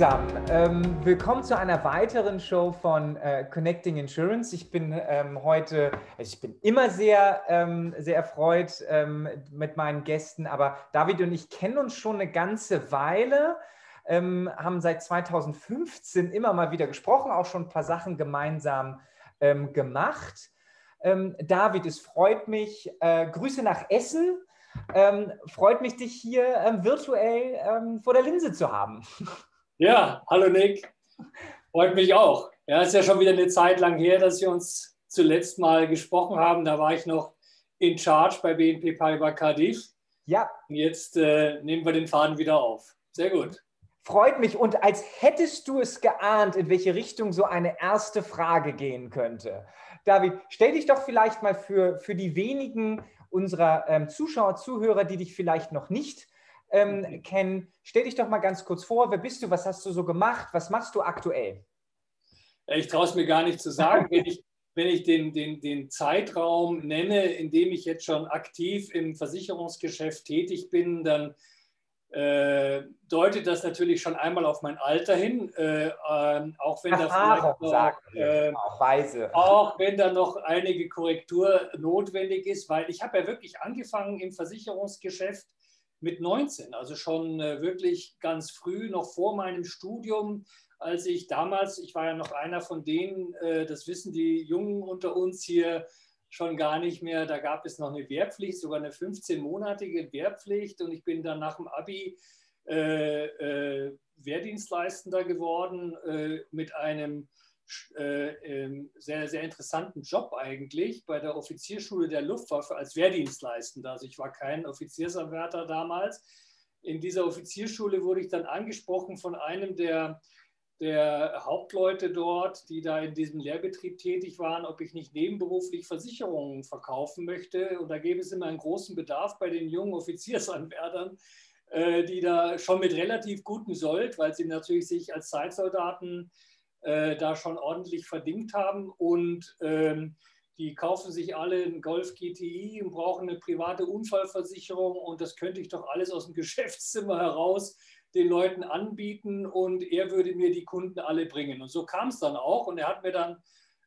zusammen. Ähm, willkommen zu einer weiteren Show von äh, Connecting Insurance. Ich bin ähm, heute, also ich bin immer sehr, ähm, sehr erfreut ähm, mit meinen Gästen, aber David und ich kennen uns schon eine ganze Weile, ähm, haben seit 2015 immer mal wieder gesprochen, auch schon ein paar Sachen gemeinsam ähm, gemacht. David, es freut mich. Äh, Grüße nach Essen. freut mich, dich hier virtuell vor der Linse zu haben. Ja, hallo Nick. Freut mich auch. Ja, ist ja schon wieder eine Zeit lang her, dass wir uns zuletzt mal gesprochen haben. Da war ich noch in Charge bei BNP Paribas Cardiff. Ja. Und jetzt äh, nehmen wir den Faden wieder auf. Sehr gut. Freut mich. Und als hättest du es geahnt, in welche Richtung so eine erste Frage gehen könnte. David, stell dich doch vielleicht mal für, für die wenigen unserer ähm, Zuschauer, Zuhörer, die dich vielleicht noch nicht ähm, kennen. Stell dich doch mal ganz kurz vor, wer bist du, was hast du so gemacht, was machst du aktuell? Ich traue es mir gar nicht zu sagen. wenn ich, wenn ich den, den, den Zeitraum nenne, in dem ich jetzt schon aktiv im Versicherungsgeschäft tätig bin, dann äh, deutet das natürlich schon einmal auf mein Alter hin, äh, äh, auch wenn da vielleicht noch, äh, auch, weise. auch wenn da noch einige Korrektur notwendig ist, weil ich habe ja wirklich angefangen im Versicherungsgeschäft mit 19, also schon äh, wirklich ganz früh, noch vor meinem Studium, als ich damals, ich war ja noch einer von denen, äh, das wissen die Jungen unter uns hier schon gar nicht mehr, da gab es noch eine Wehrpflicht, sogar eine 15-monatige Wehrpflicht. Und ich bin dann nach dem Abi äh, äh, Wehrdienstleistender geworden äh, mit einem äh, ähm, sehr, sehr interessanten Job eigentlich bei der Offizierschule der Luftwaffe als Wehrdienstleistender. Also ich war kein Offiziersanwärter damals. In dieser Offizierschule wurde ich dann angesprochen von einem der, der Hauptleute dort, die da in diesem Lehrbetrieb tätig waren, ob ich nicht nebenberuflich Versicherungen verkaufen möchte. Und da gäbe es immer einen großen Bedarf bei den jungen Offiziersanwärtern, äh, die da schon mit relativ gutem Sold, weil sie natürlich sich als Zeitsoldaten äh, da schon ordentlich verdingt haben. Und ähm, die kaufen sich alle einen Golf GTI und brauchen eine private Unfallversicherung. Und das könnte ich doch alles aus dem Geschäftszimmer heraus den Leuten anbieten. Und er würde mir die Kunden alle bringen. Und so kam es dann auch. Und er hat mir dann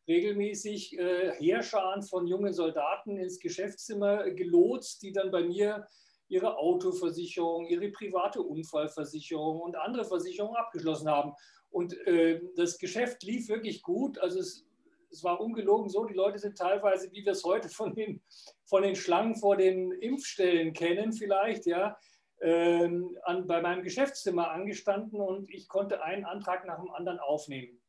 regelmäßig äh, Heerscharen von jungen Soldaten ins Geschäftszimmer gelotst, die dann bei mir ihre Autoversicherung, ihre private Unfallversicherung und andere Versicherungen abgeschlossen haben. Und äh, das Geschäft lief wirklich gut. Also es, es, war ungelogen so, die Leute sind teilweise, wie wir es heute von den, von den Schlangen vor den Impfstellen kennen, vielleicht, ja, äh, an, bei meinem Geschäftszimmer angestanden und ich konnte einen Antrag nach dem anderen aufnehmen.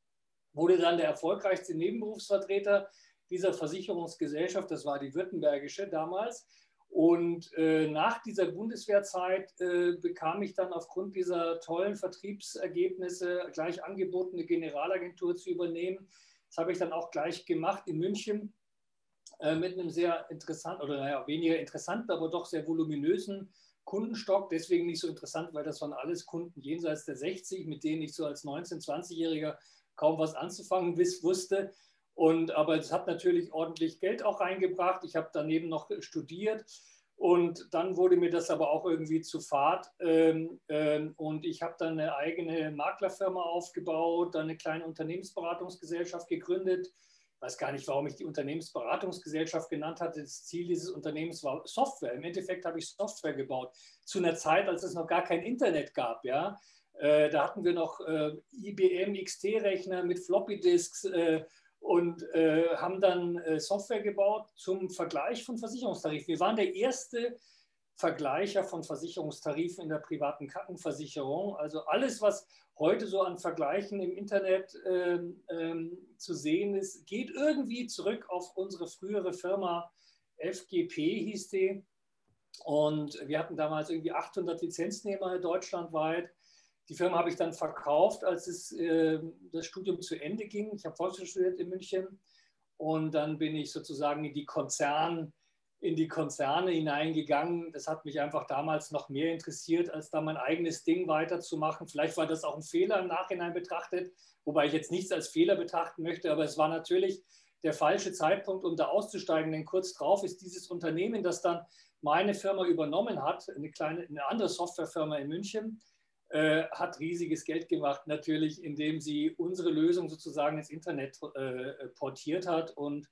Wurde dann der erfolgreichste Nebenberufsvertreter dieser Versicherungsgesellschaft, das war die Württembergische damals, und äh, nach dieser Bundeswehrzeit äh, bekam ich dann aufgrund dieser tollen Vertriebsergebnisse gleich angeboten, eine Generalagentur zu übernehmen. Das habe ich dann auch gleich gemacht in München äh, mit einem sehr interessanten, oder naja, weniger interessanten, aber doch sehr voluminösen Kundenstock. Deswegen nicht so interessant, weil das waren alles Kunden jenseits der 60, mit denen ich so als 19-, 20-Jähriger kaum was anzufangen wusste. Und, aber es hat natürlich ordentlich Geld auch reingebracht. Ich habe daneben noch studiert und dann wurde mir das aber auch irgendwie zu fad. Ähm, ähm, und ich habe dann eine eigene Maklerfirma aufgebaut, dann eine kleine Unternehmensberatungsgesellschaft gegründet. Ich weiß gar nicht, warum ich die Unternehmensberatungsgesellschaft genannt hatte. Das Ziel dieses Unternehmens war Software. Im Endeffekt habe ich Software gebaut. Zu einer Zeit, als es noch gar kein Internet gab. Ja? Äh, da hatten wir noch äh, IBM XT-Rechner mit Floppy-Disks äh, und äh, haben dann äh, Software gebaut zum Vergleich von Versicherungstarifen. Wir waren der erste Vergleicher von Versicherungstarifen in der privaten Krankenversicherung. Also alles, was heute so an Vergleichen im Internet ähm, ähm, zu sehen ist, geht irgendwie zurück auf unsere frühere Firma FGP hieß die. Und wir hatten damals irgendwie 800 Lizenznehmer deutschlandweit. Die Firma habe ich dann verkauft, als es, äh, das Studium zu Ende ging. Ich habe Volksschule studiert in München und dann bin ich sozusagen in die, Konzern, in die Konzerne hineingegangen. Das hat mich einfach damals noch mehr interessiert, als da mein eigenes Ding weiterzumachen. Vielleicht war das auch ein Fehler im Nachhinein betrachtet, wobei ich jetzt nichts als Fehler betrachten möchte, aber es war natürlich der falsche Zeitpunkt, um da auszusteigen. Denn kurz drauf ist dieses Unternehmen, das dann meine Firma übernommen hat, eine kleine, eine andere Softwarefirma in München, äh, hat riesiges Geld gemacht, natürlich, indem sie unsere Lösung sozusagen ins Internet äh, portiert hat und,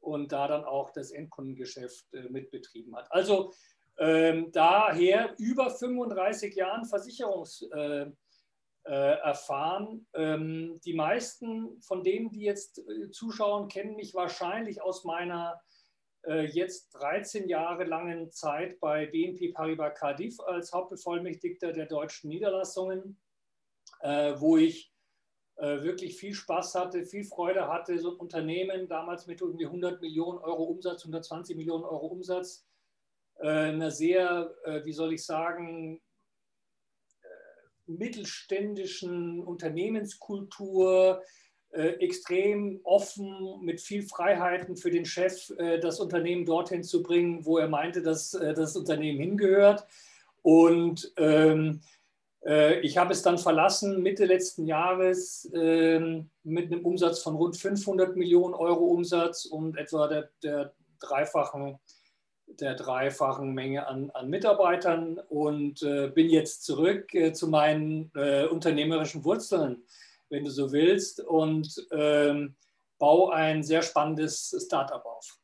und da dann auch das Endkundengeschäft äh, mitbetrieben hat. Also ähm, daher über 35 Jahren Versicherungs äh, äh, erfahren. Ähm, die meisten von denen, die jetzt zuschauen, kennen mich wahrscheinlich aus meiner jetzt 13 Jahre langen Zeit bei BNP Paribas Cardiff als Hauptbevollmächtigter der deutschen Niederlassungen, wo ich wirklich viel Spaß hatte, viel Freude hatte, so ein Unternehmen damals mit irgendwie 100 Millionen Euro Umsatz, 120 Millionen Euro Umsatz, eine sehr, wie soll ich sagen, mittelständischen Unternehmenskultur, äh, extrem offen, mit viel Freiheiten für den Chef, äh, das Unternehmen dorthin zu bringen, wo er meinte, dass äh, das Unternehmen hingehört. Und ähm, äh, ich habe es dann verlassen Mitte letzten Jahres ähm, mit einem Umsatz von rund 500 Millionen Euro Umsatz und etwa der, der dreifachen der dreifachen Menge an, an Mitarbeitern und äh, bin jetzt zurück äh, zu meinen äh, unternehmerischen Wurzeln, wenn du so willst, und ähm, baue ein sehr spannendes Startup auf.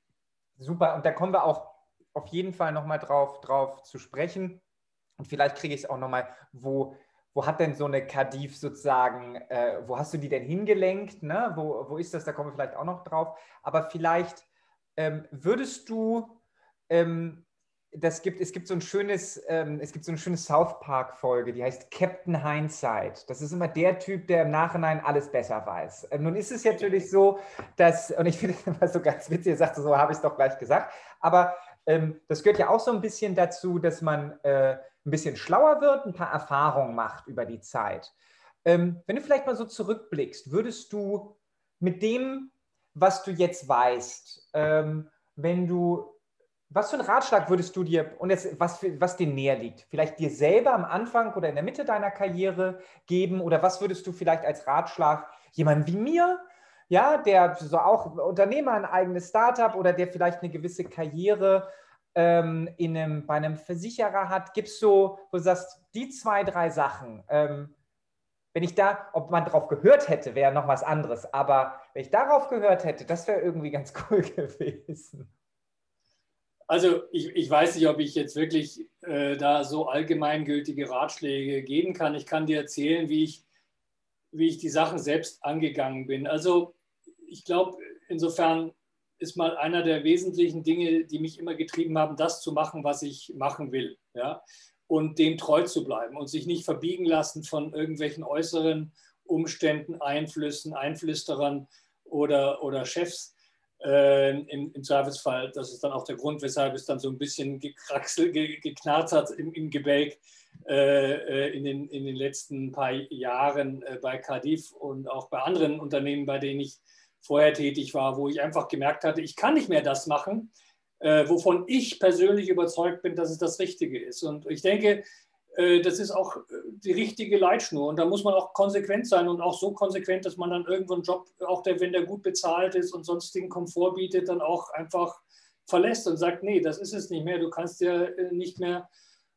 Super, und da kommen wir auch auf jeden Fall nochmal drauf, drauf zu sprechen. Und vielleicht kriege ich es auch nochmal, wo, wo hat denn so eine Kadif sozusagen, äh, wo hast du die denn hingelenkt? Ne? Wo, wo ist das? Da kommen wir vielleicht auch noch drauf. Aber vielleicht ähm, würdest du ähm, das gibt, es gibt so ein schönes, ähm, es gibt so eine schöne South Park-Folge, die heißt Captain Hindsight. Das ist immer der Typ, der im Nachhinein alles besser weiß. Ähm, nun ist es natürlich so, dass, und ich finde es immer so ganz witzig, er sagt so, habe ich es doch gleich gesagt, aber ähm, das gehört ja auch so ein bisschen dazu, dass man äh, ein bisschen schlauer wird, ein paar Erfahrungen macht über die Zeit. Ähm, wenn du vielleicht mal so zurückblickst, würdest du mit dem, was du jetzt weißt, ähm, wenn du was für einen Ratschlag würdest du dir, und jetzt, was, was dir näher liegt, vielleicht dir selber am Anfang oder in der Mitte deiner Karriere geben? Oder was würdest du vielleicht als Ratschlag jemandem wie mir, ja, der so auch Unternehmer, ein eigenes Startup oder der vielleicht eine gewisse Karriere ähm, in einem, bei einem Versicherer hat, gibst so, wo du sagst, die zwei, drei Sachen, ähm, wenn ich da, ob man darauf gehört hätte, wäre noch was anderes, aber wenn ich darauf gehört hätte, das wäre irgendwie ganz cool gewesen. Also ich, ich, weiß nicht, ob ich jetzt wirklich äh, da so allgemeingültige Ratschläge geben kann. Ich kann dir erzählen, wie ich, wie ich die Sachen selbst angegangen bin. Also ich glaube, insofern ist mal einer der wesentlichen Dinge, die mich immer getrieben haben, das zu machen, was ich machen will. Ja? Und dem treu zu bleiben und sich nicht verbiegen lassen von irgendwelchen äußeren Umständen, Einflüssen, Einflüsterern oder, oder Chefs äh, im, im, Zweifelsfall, das ist dann auch der Grund, weshalb es dann so ein bisschen gekraxelt, ge, geknarrt hat im, im Gebälk äh, äh, in, den, in den letzten paar Jahren äh, bei Cardiff und auch bei anderen Unternehmen, bei denen ich vorher tätig war, wo ich einfach gemerkt hatte, ich kann nicht mehr das machen, äh, wovon ich persönlich überzeugt bin, dass es das Richtige ist. Und ich denke, das ist auch äh, die richtige Leitschnur. Und da muss man auch konsequent sein und auch so konsequent, dass man dann irgendwo einen Job, auch der, wenn der gut bezahlt ist und sonstigen Komfort bietet, dann auch einfach verlässt und sagt, nee, das ist es nicht mehr. Du kannst ja äh, nicht mehr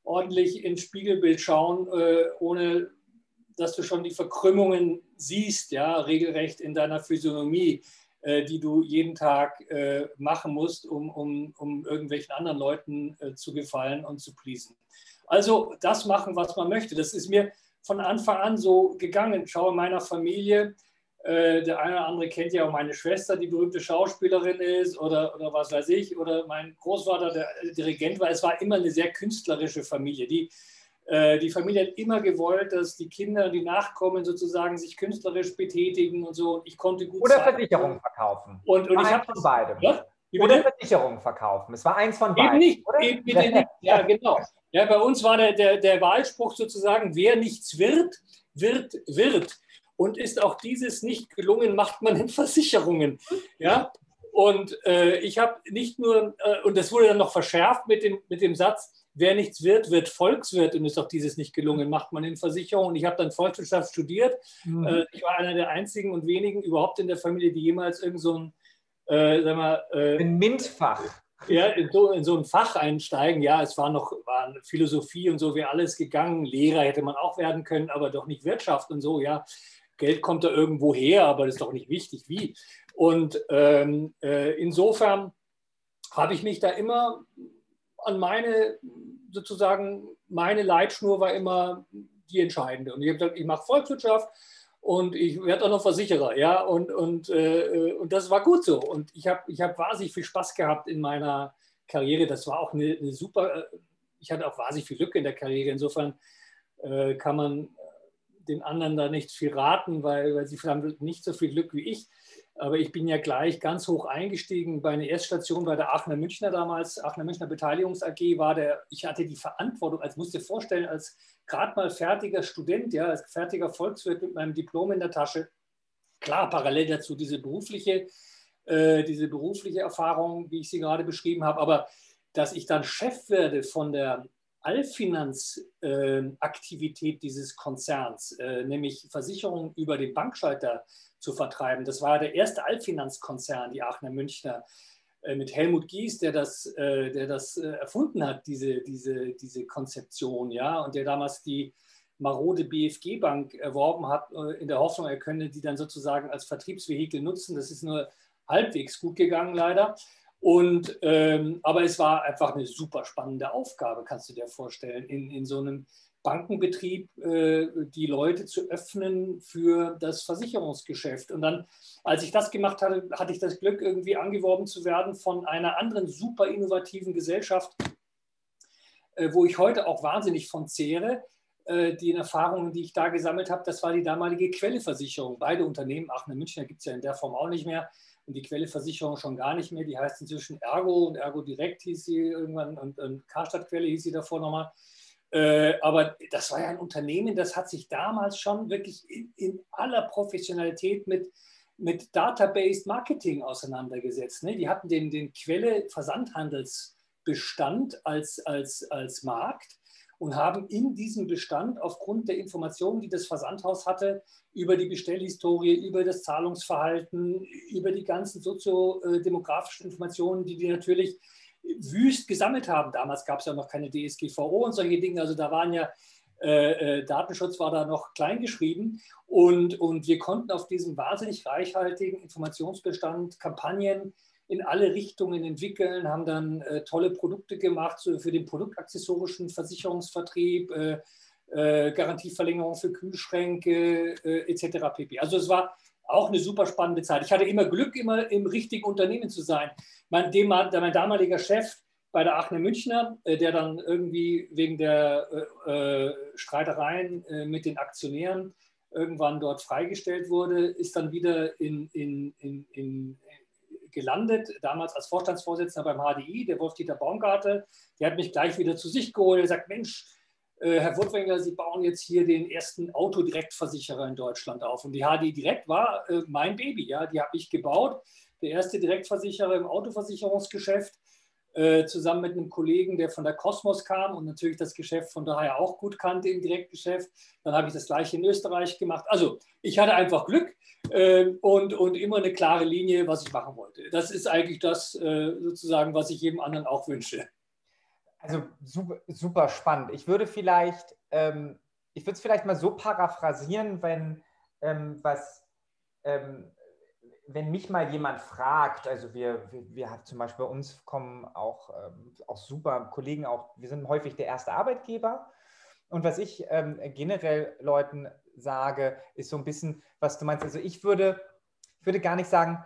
ordentlich ins Spiegelbild schauen, ohne dass du schon die Verkrümmungen siehst, ja, regelrecht in deiner Physiognomie, die du jeden Tag machen musst, um, um, um irgendwelchen anderen Leuten zu gefallen und zu pleasen. Also das machen, was man möchte. Das ist mir von Anfang an so gegangen. Schau in meiner Familie, äh, der eine oder andere kennt ja auch meine Schwester, die berühmte Schauspielerin ist oder, oder was weiß ich, oder mein Großvater, der Dirigent war. Es war immer eine sehr künstlerische Familie. Die, äh, die Familie hat immer gewollt, dass die Kinder, die Nachkommen sozusagen sich künstlerisch betätigen und so. Ich konnte gut Oder Versicherungen verkaufen. Und, und ich habe beide. Ja? Oder Versicherungen verkaufen. Es war eins von beiden. Eben nicht. Oder? Eben nicht. Ja, genau. Ja, bei uns war der, der, der Wahlspruch sozusagen, wer nichts wird, wird, wird. Und ist auch dieses nicht gelungen, macht man in Versicherungen. Ja? Und äh, ich habe nicht nur, äh, und das wurde dann noch verschärft mit dem, mit dem Satz, wer nichts wird, wird Volkswirt. Und ist auch dieses nicht gelungen, macht man in Versicherungen. Ich habe dann Volkswirtschaft studiert. Mhm. Äh, ich war einer der einzigen und wenigen überhaupt in der Familie, die jemals irgend so ein äh, sag mal, äh, ein MINT-Fach. Ja, in so, in so ein Fach einsteigen, ja, es war noch waren Philosophie und so wäre alles gegangen. Lehrer hätte man auch werden können, aber doch nicht Wirtschaft und so, ja. Geld kommt da irgendwo her, aber das ist doch nicht wichtig, wie. Und ähm, äh, insofern habe ich mich da immer an meine, sozusagen, meine Leitschnur war immer die entscheidende. Und ich habe gesagt, ich mache Volkswirtschaft und ich werde auch noch Versicherer, ja, und, und, äh, und das war gut so. Und ich habe ich hab wahnsinnig viel Spaß gehabt in meiner Karriere. Das war auch eine, eine super, äh, ich hatte auch wahnsinnig viel Glück in der Karriere. Insofern äh, kann man den anderen da nicht viel raten, weil, weil sie haben nicht so viel Glück wie ich. Aber ich bin ja gleich ganz hoch eingestiegen bei einer Erststation bei der Aachener Münchner damals. Aachener Münchner Beteiligungs AG war der, ich hatte die Verantwortung, als musst dir vorstellen, als gerade mal fertiger Student, ja, als fertiger Volkswirt mit meinem Diplom in der Tasche. Klar, parallel dazu diese berufliche, äh, diese berufliche Erfahrung, wie ich sie gerade beschrieben habe. Aber dass ich dann Chef werde von der Allfinanzaktivität äh, dieses Konzerns, äh, nämlich Versicherungen über den Bankschalter zu vertreiben. Das war der erste Allfinanzkonzern, die Aachener Münchner, äh, mit Helmut Gies, der das, äh, der das äh, erfunden hat, diese, diese, diese Konzeption, ja, und der damals die marode BFG-Bank erworben hat, in der Hoffnung, er könne die dann sozusagen als Vertriebsvehikel nutzen. Das ist nur halbwegs gut gegangen, leider. Und, ähm, aber es war einfach eine super spannende Aufgabe, kannst du dir vorstellen, in, in so einem Bankenbetrieb äh, die Leute zu öffnen für das Versicherungsgeschäft. Und dann, als ich das gemacht hatte, hatte ich das Glück, irgendwie angeworben zu werden von einer anderen super innovativen Gesellschaft, äh, wo ich heute auch wahnsinnig von zehre. Äh, die Erfahrungen, die ich da gesammelt habe, das war die damalige Quelleversicherung. Beide Unternehmen, Aachener Münchner gibt es ja in der Form auch nicht mehr und die Quelleversicherung schon gar nicht mehr. Die heißt inzwischen Ergo und Ergo Direkt hieß sie irgendwann und, und Karstadt Quelle hieß sie davor nochmal. Äh, aber das war ja ein Unternehmen, das hat sich damals schon wirklich in, in aller Professionalität mit, mit Database Marketing auseinandergesetzt. Ne? Die hatten den, den Quelle Versandhandelsbestand als, als, als Markt und haben in diesem Bestand aufgrund der Informationen, die das Versandhaus hatte, über die Bestellhistorie, über das Zahlungsverhalten, über die ganzen soziodemografischen Informationen, die die natürlich wüst gesammelt haben. Damals gab es ja noch keine DSGVO und solche Dinge. Also da waren ja, äh, äh, Datenschutz war da noch kleingeschrieben. Und, und wir konnten auf diesem wahnsinnig reichhaltigen Informationsbestand Kampagnen in alle Richtungen entwickeln, haben dann äh, tolle Produkte gemacht so für den produktaccessorischen Versicherungsvertrieb, äh, äh, Garantieverlängerung für Kühlschränke äh, etc. pp. Also es war auch eine super spannende Zeit. Ich hatte immer Glück, immer im richtigen Unternehmen zu sein. Mein, dem, mein damaliger Chef bei der Aachener Münchner, äh, der dann irgendwie wegen der äh, Streitereien mit den Aktionären irgendwann dort freigestellt wurde, ist dann wieder in, in, in, in gelandet, damals als Vorstandsvorsitzender beim HDI, der Wolf-Dieter Baumgarte. Der hat mich gleich wieder zu sich geholt. Er sagt, Mensch, äh, Herr Wurtwängler, Sie bauen jetzt hier den ersten Autodirektversicherer in Deutschland auf. Und die HDI Direkt war äh, mein Baby, ja, die habe ich gebaut. Der erste Direktversicherer im Autoversicherungsgeschäft, äh, zusammen mit einem Kollegen, der von der Kosmos kam und natürlich das Geschäft von daher auch gut kannte im Direktgeschäft. Dann habe ich das gleiche in Österreich gemacht. Also ich hatte einfach Glück äh, und, und immer eine klare Linie, was ich machen wollte. Das ist eigentlich das äh, sozusagen, was ich jedem anderen auch wünsche. Also super, super spannend. Ich würde vielleicht, ähm, ich würde es vielleicht mal so paraphrasieren, wenn ähm, was, ähm, wenn mich mal jemand fragt, also wir, wir, wir haben zum Beispiel bei uns kommen auch, ähm, auch super Kollegen, auch wir sind häufig der erste Arbeitgeber. Und was ich ähm, generell Leuten sage, ist so ein bisschen, was du meinst. Also ich würde, ich würde gar nicht sagen,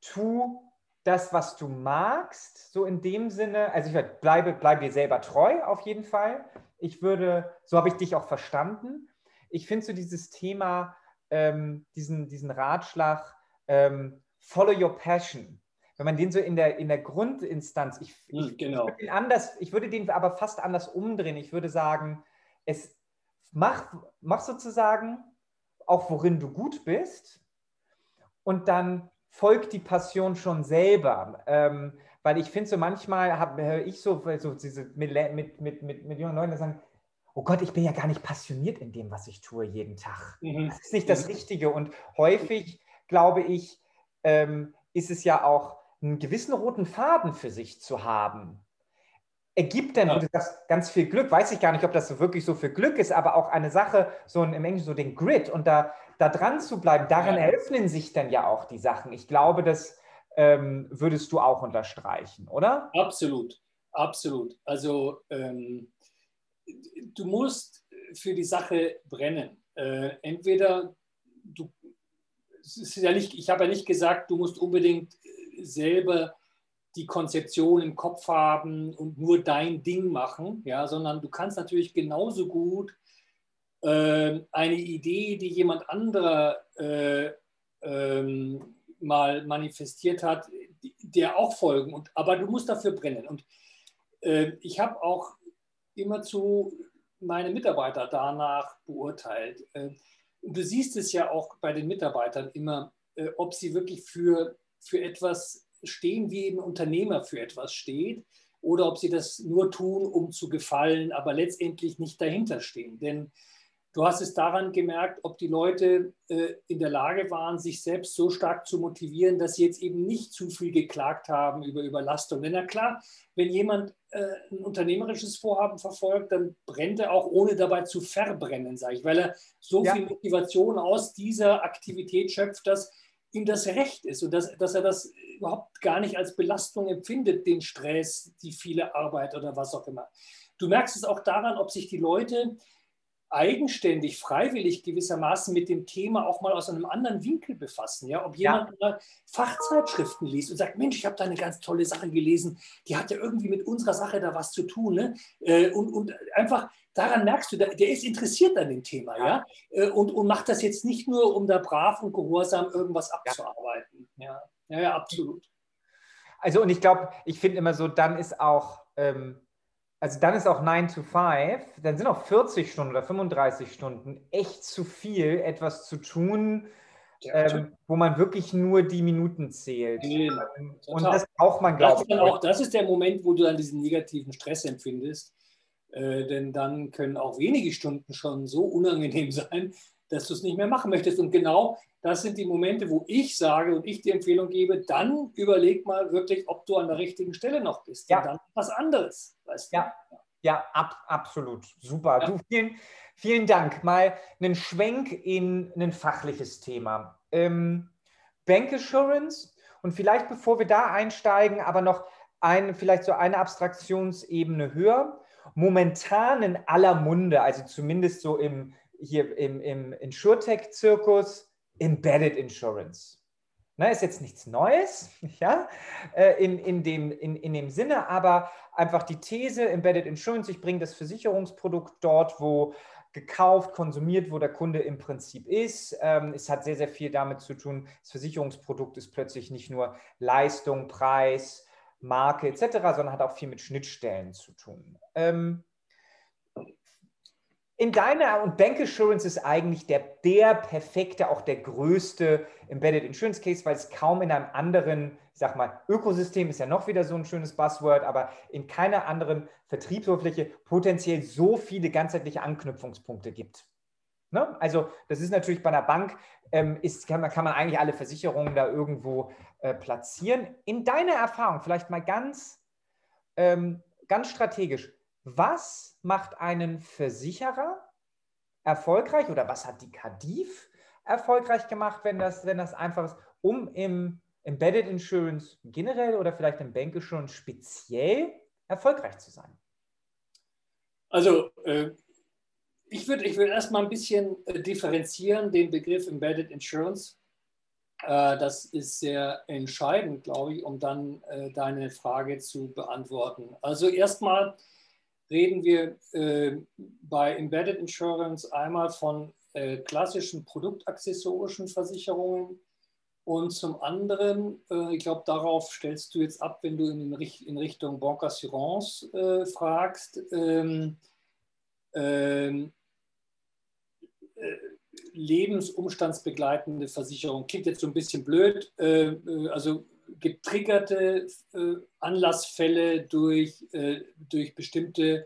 tu das, was du magst, so in dem Sinne, also ich würde, bleibe, bleibe dir selber treu auf jeden Fall. Ich würde, so habe ich dich auch verstanden. Ich finde so dieses Thema, ähm, diesen, diesen Ratschlag, ähm, follow your passion. Wenn man den so in der, in der Grundinstanz, ich, ich, genau. ich, würde anders, ich würde den aber fast anders umdrehen. Ich würde sagen, es mach, mach sozusagen auch, worin du gut bist und dann folgt die Passion schon selber. Ähm, weil ich finde so manchmal, höre ich so, so diese, mit, mit, mit, mit, mit jungen Leuten, die sagen, oh Gott, ich bin ja gar nicht passioniert in dem, was ich tue jeden Tag. Mhm. Das ist nicht das Richtige. Und häufig, glaube ich, ähm, ist es ja auch einen gewissen roten Faden für sich zu haben, ergibt denn, ja. du sagst, ganz viel Glück, weiß ich gar nicht, ob das wirklich so viel Glück ist, aber auch eine Sache, so im Englischen so den Grid und da, da dran zu bleiben, darin ja. eröffnen sich dann ja auch die Sachen. Ich glaube, das ähm, würdest du auch unterstreichen, oder? Absolut, absolut. Also ähm, du musst für die Sache brennen. Äh, entweder du, ja nicht, ich habe ja nicht gesagt, du musst unbedingt selber die Konzeption im Kopf haben und nur dein Ding machen, ja, sondern du kannst natürlich genauso gut äh, eine Idee, die jemand anderer äh, ähm, mal manifestiert hat, der auch folgen. Und, aber du musst dafür brennen. Und äh, ich habe auch immer zu meine Mitarbeiter danach beurteilt. Äh, du siehst es ja auch bei den Mitarbeitern immer, äh, ob sie wirklich für, für etwas stehen, wie ein Unternehmer für etwas steht, oder ob sie das nur tun, um zu gefallen, aber letztendlich nicht dahinter stehen. Denn du hast es daran gemerkt, ob die Leute äh, in der Lage waren, sich selbst so stark zu motivieren, dass sie jetzt eben nicht zu viel geklagt haben über Überlastung. Denn na klar, wenn jemand äh, ein unternehmerisches Vorhaben verfolgt, dann brennt er auch ohne dabei zu verbrennen, sage ich, weil er so ja. viel Motivation aus dieser Aktivität schöpft, dass ihm das recht ist und dass, dass er das überhaupt gar nicht als Belastung empfindet, den Stress, die viele Arbeit oder was auch immer. Du merkst es auch daran, ob sich die Leute eigenständig, freiwillig gewissermaßen mit dem Thema auch mal aus einem anderen Winkel befassen. Ja? Ob jemand ja. Fachzeitschriften liest und sagt, Mensch, ich habe da eine ganz tolle Sache gelesen, die hat ja irgendwie mit unserer Sache da was zu tun. Ne? Äh, und, und einfach daran merkst du, der ist interessiert an dem Thema. Ja? ja? Äh, und, und macht das jetzt nicht nur, um da brav und gehorsam irgendwas abzuarbeiten. Ja, ja, ja absolut. Also und ich glaube, ich finde immer so, dann ist auch... Ähm also dann ist auch 9 to 5, dann sind auch 40 Stunden oder 35 Stunden echt zu viel, etwas zu tun, ja, ähm, wo man wirklich nur die Minuten zählt. Ja, und das braucht man, glaube ich. Auch, das ist der Moment, wo du dann diesen negativen Stress empfindest. Äh, denn dann können auch wenige Stunden schon so unangenehm sein, dass du es nicht mehr machen möchtest. Und genau das sind die Momente, wo ich sage und ich die Empfehlung gebe, dann überleg mal wirklich, ob du an der richtigen Stelle noch bist. Ja. dann was anderes. Weißt du? Ja, ja ab, absolut. Super. Ja. Du, vielen, vielen Dank. Mal einen Schwenk in ein fachliches Thema. Ähm, Bank Assurance und vielleicht bevor wir da einsteigen, aber noch ein, vielleicht so eine Abstraktionsebene höher. Momentan in aller Munde, also zumindest so im, hier im, im InsurTech-Zirkus, Embedded Insurance. Ne, ist jetzt nichts Neues, ja, äh, in, in, dem, in, in dem Sinne, aber einfach die These Embedded Insurance, ich bringe das Versicherungsprodukt dort, wo gekauft, konsumiert, wo der Kunde im Prinzip ist. Ähm, es hat sehr, sehr viel damit zu tun, das Versicherungsprodukt ist plötzlich nicht nur Leistung, Preis, Marke etc., sondern hat auch viel mit Schnittstellen zu tun. Ähm, in deiner und Bank Assurance ist eigentlich der, der perfekte, auch der größte Embedded Insurance Case, weil es kaum in einem anderen, ich sag mal, Ökosystem ist ja noch wieder so ein schönes Buzzword, aber in keiner anderen Vertriebsoberfläche potenziell so viele ganzheitliche Anknüpfungspunkte gibt. Ne? Also das ist natürlich bei einer Bank, ähm, ist, kann, man, kann man eigentlich alle Versicherungen da irgendwo äh, platzieren. In deiner Erfahrung, vielleicht mal ganz, ähm, ganz strategisch, was macht einen Versicherer erfolgreich oder was hat die Kadif erfolgreich gemacht, wenn das, wenn das einfach ist, um im Embedded Insurance generell oder vielleicht im Bank Insurance speziell erfolgreich zu sein? Also äh, ich würde ich würd erstmal ein bisschen äh, differenzieren den Begriff Embedded Insurance. Äh, das ist sehr entscheidend, glaube ich, um dann äh, deine Frage zu beantworten. Also erstmal reden wir äh, bei Embedded Insurance einmal von äh, klassischen produktaccessorischen Versicherungen und zum anderen, äh, ich glaube, darauf stellst du jetzt ab, wenn du in, in Richtung Bancassurance äh, fragst. Ähm, ähm äh, lebensumstandsbegleitende Versicherung. Klingt jetzt so ein bisschen blöd. Äh, also getriggerte äh, Anlassfälle durch, äh, durch bestimmte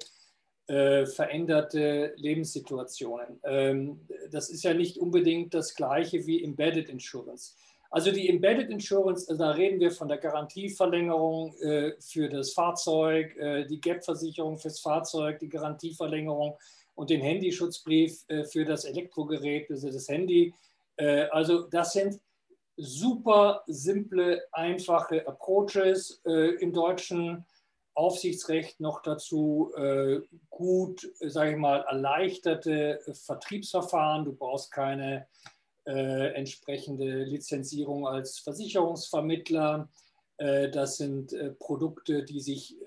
äh, veränderte Lebenssituationen. Ähm, das ist ja nicht unbedingt das gleiche wie Embedded Insurance. Also die Embedded Insurance, da reden wir von der Garantieverlängerung äh, für das Fahrzeug, äh, die Gap-Versicherung fürs Fahrzeug, die Garantieverlängerung und den Handyschutzbrief äh, für das Elektrogerät, also das Handy. Äh, also das sind super simple, einfache Approaches äh, im deutschen Aufsichtsrecht noch dazu äh, gut, sage ich mal, erleichterte Vertriebsverfahren. Du brauchst keine äh, entsprechende Lizenzierung als Versicherungsvermittler. Äh, das sind äh, Produkte, die sich äh,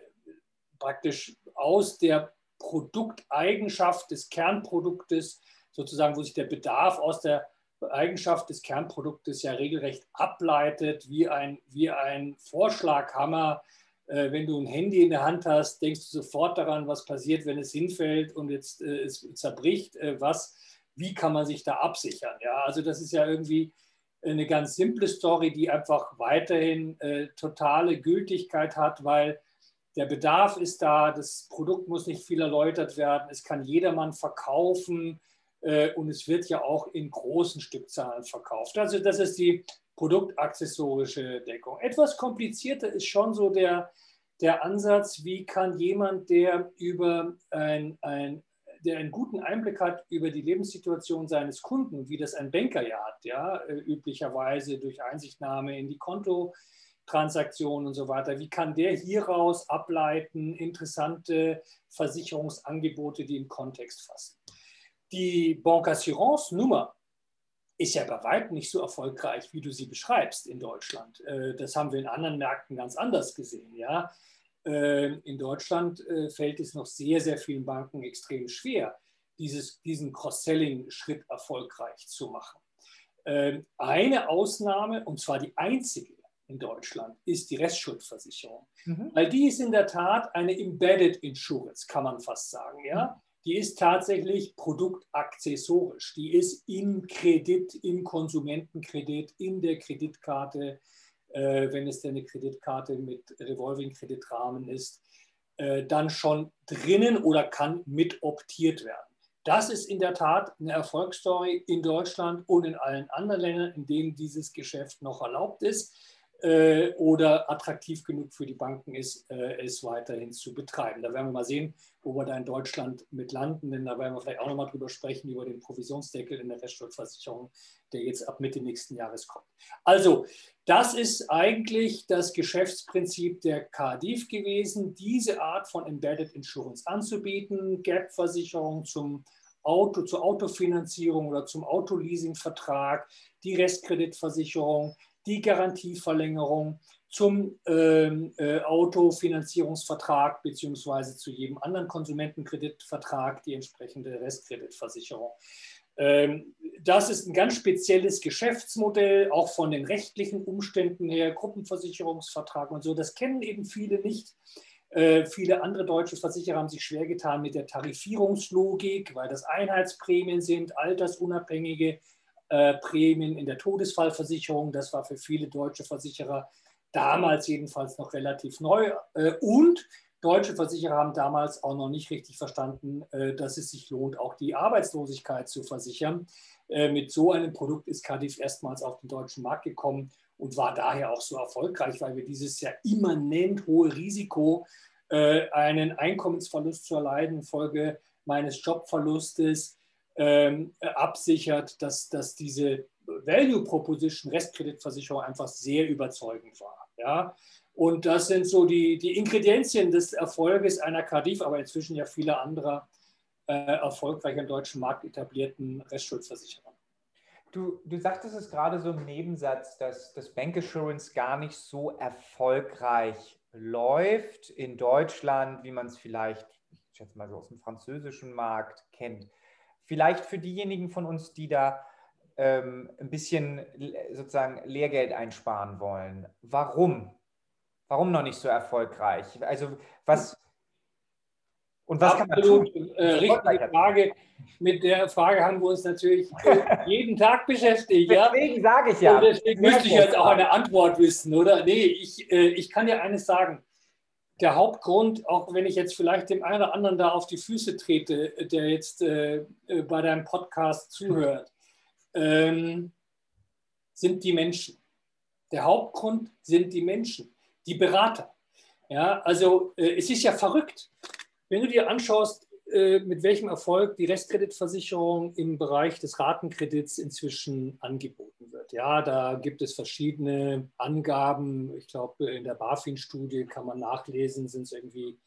praktisch aus der Produkteigenschaft des Kernproduktes, sozusagen, wo sich der Bedarf aus der Eigenschaft des Kernproduktes ja regelrecht ableitet, wie ein, wie ein Vorschlaghammer. Äh, wenn du ein Handy in der Hand hast, denkst du sofort daran, was passiert, wenn es hinfällt und jetzt äh, es zerbricht. Äh, was, wie kann man sich da absichern? Ja, also das ist ja irgendwie eine ganz simple Story, die einfach weiterhin äh, totale Gültigkeit hat, weil der Bedarf ist da, das Produkt muss nicht viel erläutert werden, es kann jedermann verkaufen und es wird ja auch in großen Stückzahlen verkauft. Also das ist die produktaccessorische Deckung. Etwas komplizierter ist schon so der, der Ansatz, wie kann jemand, der über ein, ein der einen guten Einblick hat über die Lebenssituation seines Kunden, wie das ein Banker ja hat, ja, äh, üblicherweise durch Einsichtnahme in die Kontotransaktionen und so weiter. Wie kann der hieraus ableiten interessante Versicherungsangebote, die im Kontext fassen? Die Bancassurance-Nummer ist ja bei weitem nicht so erfolgreich, wie du sie beschreibst in Deutschland. Äh, das haben wir in anderen Märkten ganz anders gesehen. Ja? Ähm, in Deutschland äh, fällt es noch sehr, sehr vielen Banken extrem schwer, dieses, diesen Cross-Selling-Schritt erfolgreich zu machen. Ähm, eine Ausnahme, und zwar die einzige in Deutschland, ist die Restschuldversicherung. Mhm. Weil die ist in der Tat eine Embedded Insurance, kann man fast sagen. Ja? Die ist tatsächlich produktaccessorisch. Die ist im Kredit, im Konsumentenkredit, in der Kreditkarte äh, wenn es denn eine Kreditkarte mit Revolving-Kreditrahmen ist, äh, dann schon drinnen oder kann mit optiert werden. Das ist in der Tat eine Erfolgsstory in Deutschland und in allen anderen Ländern, in denen dieses Geschäft noch erlaubt ist äh, oder attraktiv genug für die Banken ist, äh, es weiterhin zu betreiben. Da werden wir mal sehen, wo wir da in Deutschland mit landen, denn da werden wir vielleicht auch nochmal drüber sprechen, über den Provisionsdeckel in der Restschuldversicherung, der jetzt ab Mitte nächsten Jahres kommt. Also, das ist eigentlich das Geschäftsprinzip der KDIF gewesen, diese Art von Embedded Insurance anzubieten, Gap-Versicherung zum Auto, zur Autofinanzierung oder zum Autoleasingvertrag, die Restkreditversicherung, die Garantieverlängerung zum ähm, äh, Autofinanzierungsvertrag beziehungsweise zu jedem anderen Konsumentenkreditvertrag die entsprechende Restkreditversicherung. Ähm, das ist ein ganz spezielles Geschäftsmodell, auch von den rechtlichen Umständen her, Gruppenversicherungsvertrag und so. Das kennen eben viele nicht. Äh, viele andere deutsche Versicherer haben sich schwer getan mit der Tarifierungslogik, weil das Einheitsprämien sind, altersunabhängige Prämien in der Todesfallversicherung. Das war für viele deutsche Versicherer damals jedenfalls noch relativ neu. Äh, und deutsche Versicherer haben damals auch noch nicht richtig verstanden, äh, dass es sich lohnt, auch die Arbeitslosigkeit zu versichern. Mit so einem Produkt ist Cardiff erstmals auf den deutschen Markt gekommen und war daher auch so erfolgreich, weil wir dieses ja immanent hohe Risiko, einen Einkommensverlust zu erleiden infolge meines Jobverlustes, ähm, absichert, dass, dass diese Value Proposition Restkreditversicherung einfach sehr überzeugend war. Ja? Und das sind so die, die Ingredienzien des Erfolges einer Cardiff, aber inzwischen ja vieler anderer äh, erfolgreich im deutschen Markt etablierten Restschuldversicherer. Du, du sagtest es gerade so im Nebensatz, dass das Bankassurance gar nicht so erfolgreich läuft in Deutschland, wie man es vielleicht, ich schätze mal so aus dem französischen Markt kennt. Vielleicht für diejenigen von uns, die da ähm, ein bisschen sozusagen Lehrgeld einsparen wollen. Warum? Warum noch nicht so erfolgreich? Also was und was Absolut, kann man tun? Äh, richtige Frage. Mit der Frage haben wir uns natürlich äh, jeden Tag beschäftigt. Deswegen ja? sage ich ja. Und deswegen müsste ich jetzt auch eine Antwort wissen, oder? Nee, ich, äh, ich kann dir eines sagen der Hauptgrund, auch wenn ich jetzt vielleicht dem einen oder anderen da auf die Füße trete, der jetzt äh, äh, bei deinem Podcast zuhört, ähm, sind die Menschen. Der Hauptgrund sind die Menschen, die Berater. Ja, also äh, es ist ja verrückt, wenn du dir anschaust, mit welchem Erfolg die Restkreditversicherung im Bereich des Ratenkredits inzwischen angeboten wird. Ja, da gibt es verschiedene Angaben. Ich glaube, in der BaFin-Studie kann man nachlesen, sind es irgendwie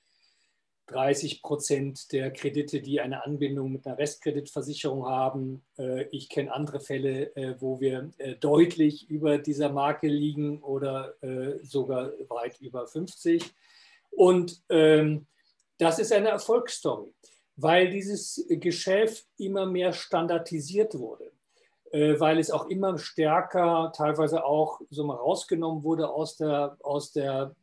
30 Prozent der Kredite, die eine Anbindung mit einer Restkreditversicherung haben. Äh, ich kenne andere Fälle, äh, wo wir deutlich über dieser Marke liegen oder sogar weit über 50. Und ähm, das ist eine Erfolgsstory, weil dieses Geschäft immer mehr standardisiert wurde, äh, weil es auch immer stärker teilweise auch so mal rausgenommen wurde aus der, aus der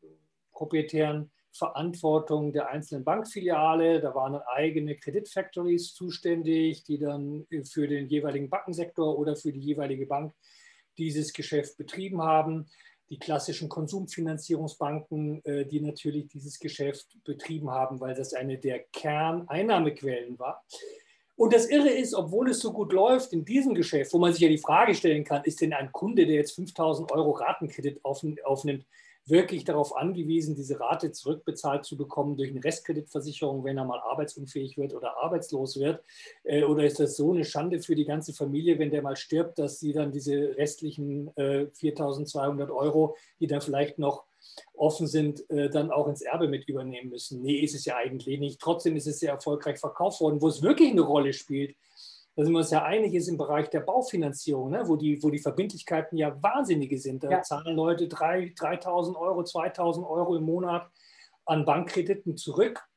proprietären Verantwortung der einzelnen Bankfiliale. Da waren dann eigene Kreditfactories zuständig, die dann für den jeweiligen Bankensektor oder für die jeweilige Bank dieses Geschäft betrieben haben die klassischen Konsumfinanzierungsbanken, äh, die natürlich dieses Geschäft betrieben haben, weil das eine der Kerneinnahmequellen war. Und das Irre ist, obwohl es so gut läuft in diesem Geschäft, wo man sich ja die Frage stellen kann, ist denn ein Kunde, der jetzt 5000 Euro Ratenkredit aufnimmt, wirklich darauf angewiesen, diese Rate zurückbezahlt zu bekommen durch eine Restkreditversicherung, wenn er mal arbeitsunfähig wird oder arbeitslos wird? Äh, oder ist das so eine Schande für die ganze Familie, wenn der mal stirbt, dass sie dann diese restlichen 4.200 äh, Euro, die dann vielleicht noch offen sind, äh, dann auch ins Erbe mit übernehmen müssen? Nee, ist es ja eigentlich nicht. Trotzdem ist es sehr erfolgreich verkauft worden. Wo es wirklich eine Rolle spielt, da sind wir uns ja einig, ist im Bereich der Baufinanzierung, ne, wo, die, wo die Verbindlichkeiten ja wahnsinnige sind. Da ja. zahlen Leute 3.000 Euro, 2.000 Euro im Monat an Bankkrediten zurück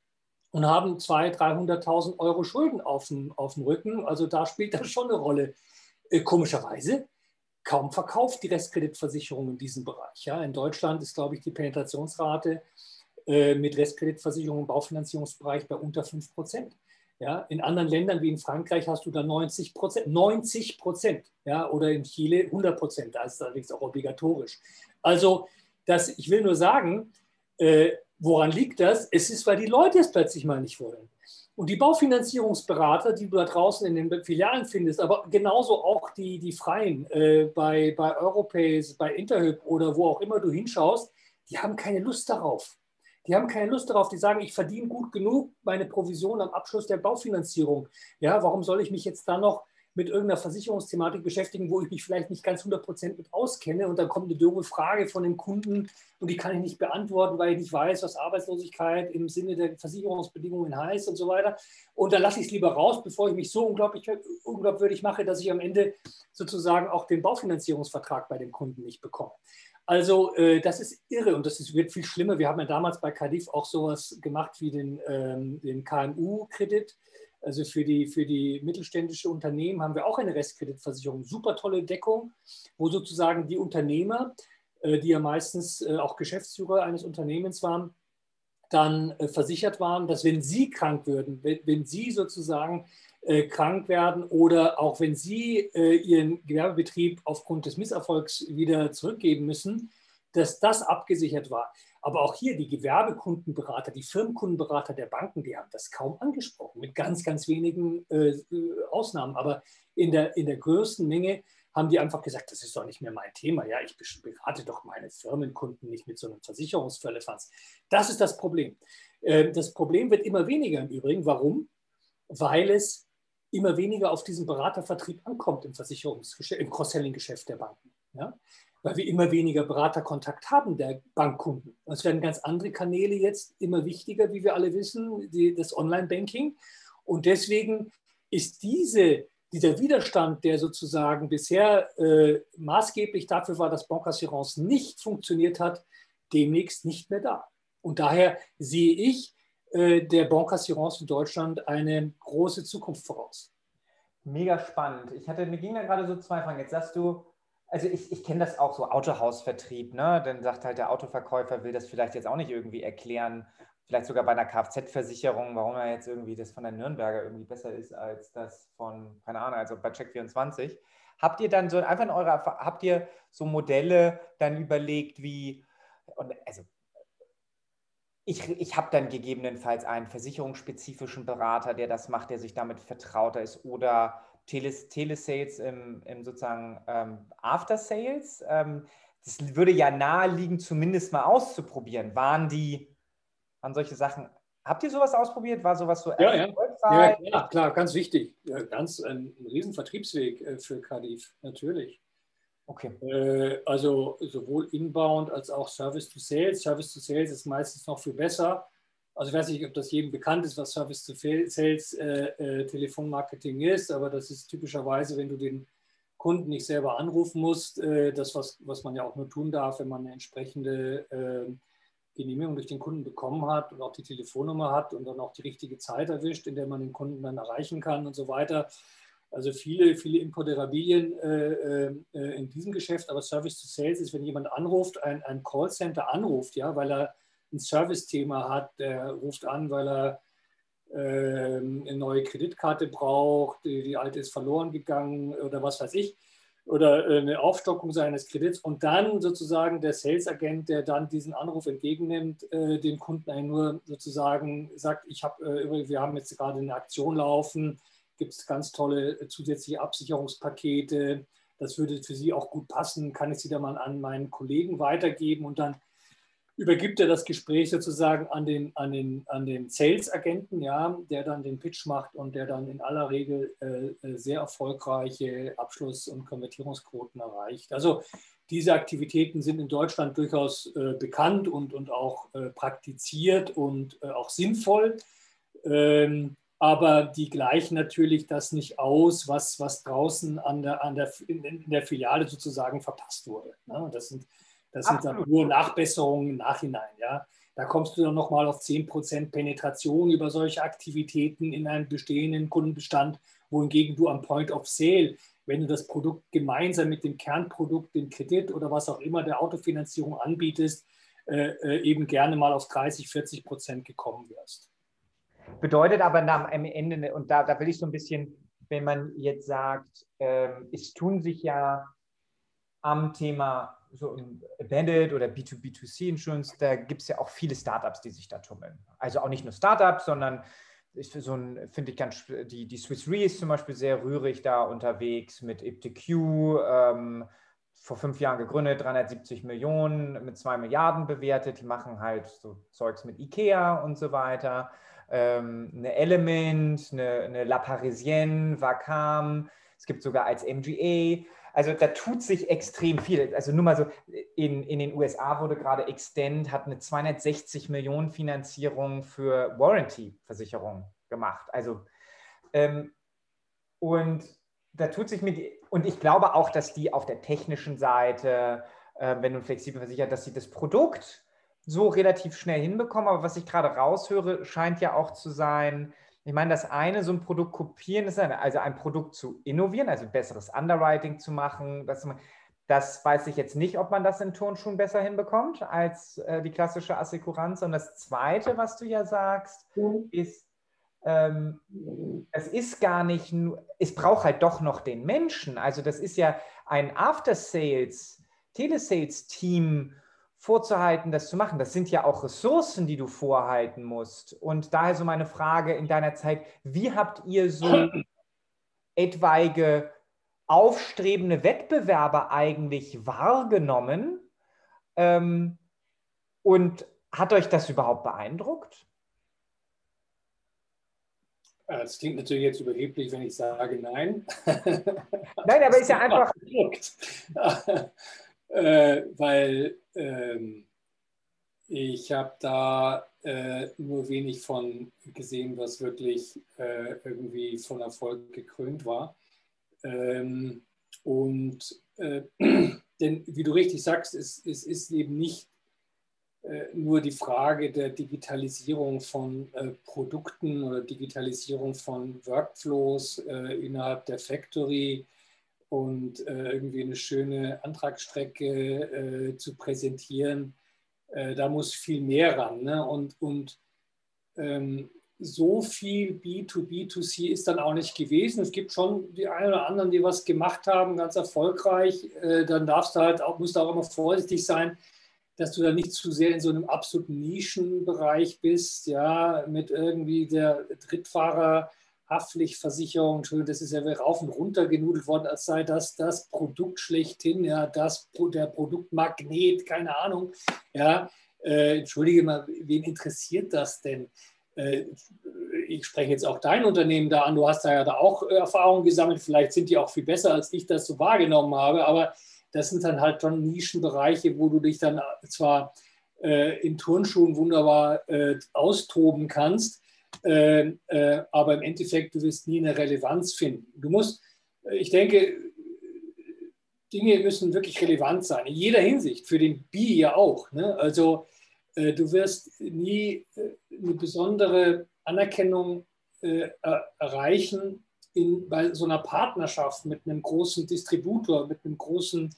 und haben 200.000, 300.000 Euro Schulden auf dem, auf dem Rücken. Also da spielt das schon eine Rolle. Äh, komischerweise kaum verkauft die Restkreditversicherung in diesem Bereich. Ja. In Deutschland ist, glaube ich, die Penetrationsrate äh, mit Restkreditversicherung im Baufinanzierungsbereich bei unter 5 Prozent. Ja, in anderen Ländern wie in Frankreich hast du da 90 Prozent, 90 Prozent, ja, oder in Chile 100 Prozent. Da ist es allerdings auch obligatorisch. Also, das, ich will nur sagen, äh, woran liegt das? Es ist, weil die Leute es plötzlich mal nicht wollen. Und die Baufinanzierungsberater, die du da draußen in den Filialen findest, aber genauso auch die, die Freien äh, bei, bei Europays, bei Interhyp oder wo auch immer du hinschaust, die haben keine Lust darauf. Die haben keine Lust darauf, die sagen, ich verdiene gut genug meine Provision am Abschluss der Baufinanzierung. Ja, warum soll ich mich jetzt da noch mit irgendeiner Versicherungsthematik beschäftigen, wo ich mich vielleicht nicht ganz 100% mit auskenne und dann kommt eine doofe Frage von dem Kunden und die kann ich nicht beantworten, weil ich nicht weiß, was Arbeitslosigkeit im Sinne der Versicherungsbedingungen heißt und so weiter. Und dann lasse ich es lieber raus, bevor ich mich so unglaublich unglaubwürdig mache, dass ich am Ende sozusagen auch den Baufinanzierungsvertrag bei dem Kunden nicht bekomme. Also äh, das ist irre und das ist, wird viel schlimmer. Wir haben ja damals bei Cardiff auch sowas gemacht wie den, ähm, den KMU-Kredit. Also für die, für die mittelständische Unternehmen haben wir auch eine Restkreditversicherung. Super tolle Deckung, wo sozusagen die Unternehmer, äh, die ja meistens äh, auch Geschäftsführer eines Unternehmens waren, dann äh, versichert waren, dass wenn sie krank würden, wenn, wenn sie sozusagen äh, krank werden oder auch wenn Sie äh, Ihren Gewerbebetrieb aufgrund des Misserfolgs wieder zurückgeben müssen, dass das abgesichert war. Aber auch hier die Gewerbekundenberater, die Firmenkundenberater der Banken, die haben das kaum angesprochen, mit ganz, ganz wenigen äh, Ausnahmen. Aber in der, in der größten Menge haben die einfach gesagt, das ist doch nicht mehr mein Thema. Ja, ich berate doch meine Firmenkunden nicht mit so einem Versicherungsfällefanz. Das ist das Problem. Das Problem wird immer weniger im Übrigen. Warum? Weil es immer weniger auf diesen Beratervertrieb ankommt im Versicherungsgeschäft, im Cross-Selling-Geschäft der Banken. Ja? Weil wir immer weniger Beraterkontakt haben der Bankkunden. Es werden ganz andere Kanäle jetzt immer wichtiger, wie wir alle wissen, die, das Online-Banking. Und deswegen ist diese, dieser Widerstand, der sozusagen bisher äh, maßgeblich dafür war, dass Bankassurance nicht funktioniert hat, demnächst nicht mehr da. Und daher sehe ich der Bankassurance in Deutschland eine große Zukunft voraus. Mega spannend. Ich hatte, mir ging da gerade so zwei Fragen. Jetzt sagst du, also ich, ich kenne das auch so, Autohausvertrieb, ne? Dann sagt halt der Autoverkäufer, will das vielleicht jetzt auch nicht irgendwie erklären, vielleicht sogar bei einer Kfz-Versicherung, warum er jetzt irgendwie das von der Nürnberger irgendwie besser ist als das von, keine Ahnung, also bei Check24. Habt ihr dann so einfach in eurer, habt ihr so Modelle dann überlegt, wie, und also ich, ich habe dann gegebenenfalls einen versicherungsspezifischen Berater, der das macht, der sich damit vertrauter ist oder Teles, Telesales im, im sozusagen ähm, After Sales. Ähm, das würde ja naheliegen, zumindest mal auszuprobieren. Waren die, waren solche Sachen, habt ihr sowas ausprobiert? War sowas so ja, ja. ja, klar, ganz wichtig. Ja, ganz ein, ein riesen Vertriebsweg äh, für Cardiff, natürlich. Okay. Äh, also sowohl Inbound als auch Service to Sales. Service to Sales ist meistens noch viel besser. Also ich weiß nicht, ob das jedem bekannt ist, was Service to Sales äh, äh, Telefonmarketing ist, aber das ist typischerweise, wenn du den Kunden nicht selber anrufen musst, äh, das, was, was man ja auch nur tun darf, wenn man eine entsprechende äh, Genehmigung durch den Kunden bekommen hat und auch die Telefonnummer hat und dann auch die richtige Zeit erwischt, in der man den Kunden dann erreichen kann und so weiter. Also viele, viele Imponderabilien äh, äh, in diesem Geschäft, aber Service to Sales ist, wenn jemand anruft, ein, ein Callcenter anruft, ja, weil er ein Service-Thema hat, der ruft an, weil er äh, eine neue Kreditkarte braucht, die, die, alte ist verloren gegangen oder was weiß ich, oder äh, eine Aufstockung seines Kredits und dann sozusagen der Sales-Agent, der dann diesen Anruf entgegennimmt, äh, dem Kunden nur sozusagen sagt, ich habe, äh, wir haben jetzt gerade eine Aktion laufen, gibt es ganz tolle zusätzliche Absicherungspakete, das würde für Sie auch gut passen, kann ich Sie da mal an meinen Kollegen weitergeben und dann übergibt er das Gespräch sozusagen an den, an den, an den Sales-Agenten, ja, der dann den Pitch macht und der dann in aller Regel äh, äh, sehr erfolgreiche Abschluss- und Konvertierungsquoten erreicht. Also diese Aktivitäten sind in Deutschland durchaus äh, bekannt und, und auch äh, praktiziert und äh, auch sinnvoll. Ähm, aber die gleichen natürlich das nicht aus, was, was draußen an der, an der, in, der Filiale sozusagen verpasst wurde. Ne? Das sind das sind dann nur Nachbesserungen im Nachhinein. Ja. Da kommst du dann nochmal auf 10% Penetration über solche Aktivitäten in einem bestehenden Kundenbestand, wohingegen du am Point of Sale, wenn du das Produkt gemeinsam mit dem Kernprodukt, dem Kredit oder was auch immer der Autofinanzierung anbietest, äh, äh eben gerne mal auf 30, 40 Prozent gekommen wirst. Bedeutet aber am Ende, und da, da will ich so ein bisschen, wenn man jetzt sagt, äh, es tun sich ja am Thema so Bandit oder B2B2C Insurance, da gibt es ja auch viele Startups, die sich da tummeln. Also auch nicht nur Startups, sondern ich so ein, finde ich ganz, die, die Swiss Re ist zum Beispiel sehr rührig da unterwegs mit IPTQ, ähm, vor fünf Jahren gegründet, 370 Millionen mit zwei Milliarden bewertet. Die machen halt so Zeugs mit Ikea und so weiter. Ähm, eine Element, eine, eine La Parisienne, Vacam. Es gibt sogar als MGA also da tut sich extrem viel. Also nur mal so, in, in den USA wurde gerade Extend, hat eine 260 Millionen Finanzierung für Warranty-Versicherung gemacht. Also ähm, und da tut sich mit, und ich glaube auch, dass die auf der technischen Seite, äh, wenn du flexibel versichert, dass sie das Produkt so relativ schnell hinbekommen. Aber was ich gerade raushöre, scheint ja auch zu sein, ich meine, das eine, so ein Produkt kopieren, ist also ein Produkt zu innovieren, also besseres Underwriting zu machen. Das, das weiß ich jetzt nicht, ob man das in Turnschuhen besser hinbekommt als äh, die klassische Assekuranz. Und das zweite, was du ja sagst, ist, ähm, es ist gar nicht nur, es braucht halt doch noch den Menschen. Also das ist ja ein After-Sales, Telesales-Team vorzuhalten, das zu machen. Das sind ja auch Ressourcen, die du vorhalten musst. Und daher so meine Frage in deiner Zeit, wie habt ihr so etwaige aufstrebende Wettbewerber eigentlich wahrgenommen? Ähm, und hat euch das überhaupt beeindruckt? Es klingt natürlich jetzt überheblich, wenn ich sage nein. Nein, aber ist ja einfach. Äh, weil ähm, ich habe da äh, nur wenig von gesehen, was wirklich äh, irgendwie von Erfolg gekrönt war. Ähm, und äh, denn wie du richtig sagst, es, es ist eben nicht äh, nur die Frage der Digitalisierung von äh, Produkten oder Digitalisierung von Workflows äh, innerhalb der Factory, und äh, irgendwie eine schöne Antragsstrecke äh, zu präsentieren. Äh, da muss viel mehr ran. Ne? Und, und ähm, so viel B2B2C ist dann auch nicht gewesen. Es gibt schon die einen oder anderen, die was gemacht haben, ganz erfolgreich. Äh, dann darfst du halt auch, musst du auch immer vorsichtig sein, dass du da nicht zu sehr in so einem absoluten Nischenbereich bist, ja, mit irgendwie der Drittfahrer Haftpflichtversicherung, das ist ja rauf und runter genudelt worden, als sei das das Produkt schlechthin, ja, das, der Produktmagnet, keine Ahnung. Ja, äh, entschuldige mal, wen interessiert das denn? Äh, ich spreche jetzt auch dein Unternehmen da an, du hast da ja da auch äh, Erfahrungen gesammelt, vielleicht sind die auch viel besser, als ich das so wahrgenommen habe, aber das sind dann halt schon Nischenbereiche, wo du dich dann äh, zwar äh, in Turnschuhen wunderbar äh, austoben kannst, äh, äh, aber im Endeffekt, du wirst nie eine Relevanz finden. Du musst, äh, ich denke, Dinge müssen wirklich relevant sein, in jeder Hinsicht, für den Bi ja auch. Ne? Also du wirst nie eine besondere Anerkennung erreichen in, bei so einer Partnerschaft mit einem großen Distributor, mit einem großen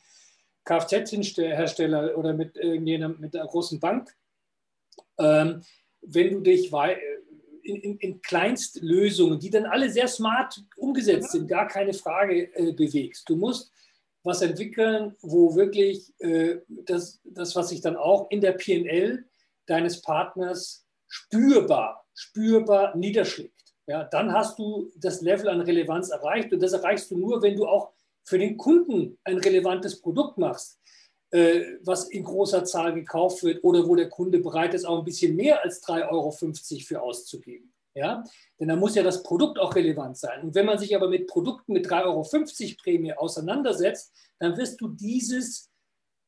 Kfz-Hersteller oder mit irgendjemandem, mit einer großen Bank, ähm, wenn du dich in, in, in, Kleinstlösungen, die dann alle sehr smart umgesetzt sind, gar keine Frage äh, bewegst. Du musst was entwickeln, wo wirklich äh, das, das, was sich dann auch in der PNL deines Partners spürbar, spürbar niederschlägt. Ja, dann hast du das Level an Relevanz erreicht und das erreichst du nur, wenn du auch für den Kunden ein relevantes Produkt machst, was in großer Zahl gekauft wird oder wo der Kunde bereit ist, auch ein bisschen mehr als 3,50 Euro für auszugeben. Ja? Denn da muss ja das Produkt auch relevant sein. Und wenn man sich aber mit Produkten mit 3,50 Euro Prämie auseinandersetzt, dann wirst du dieses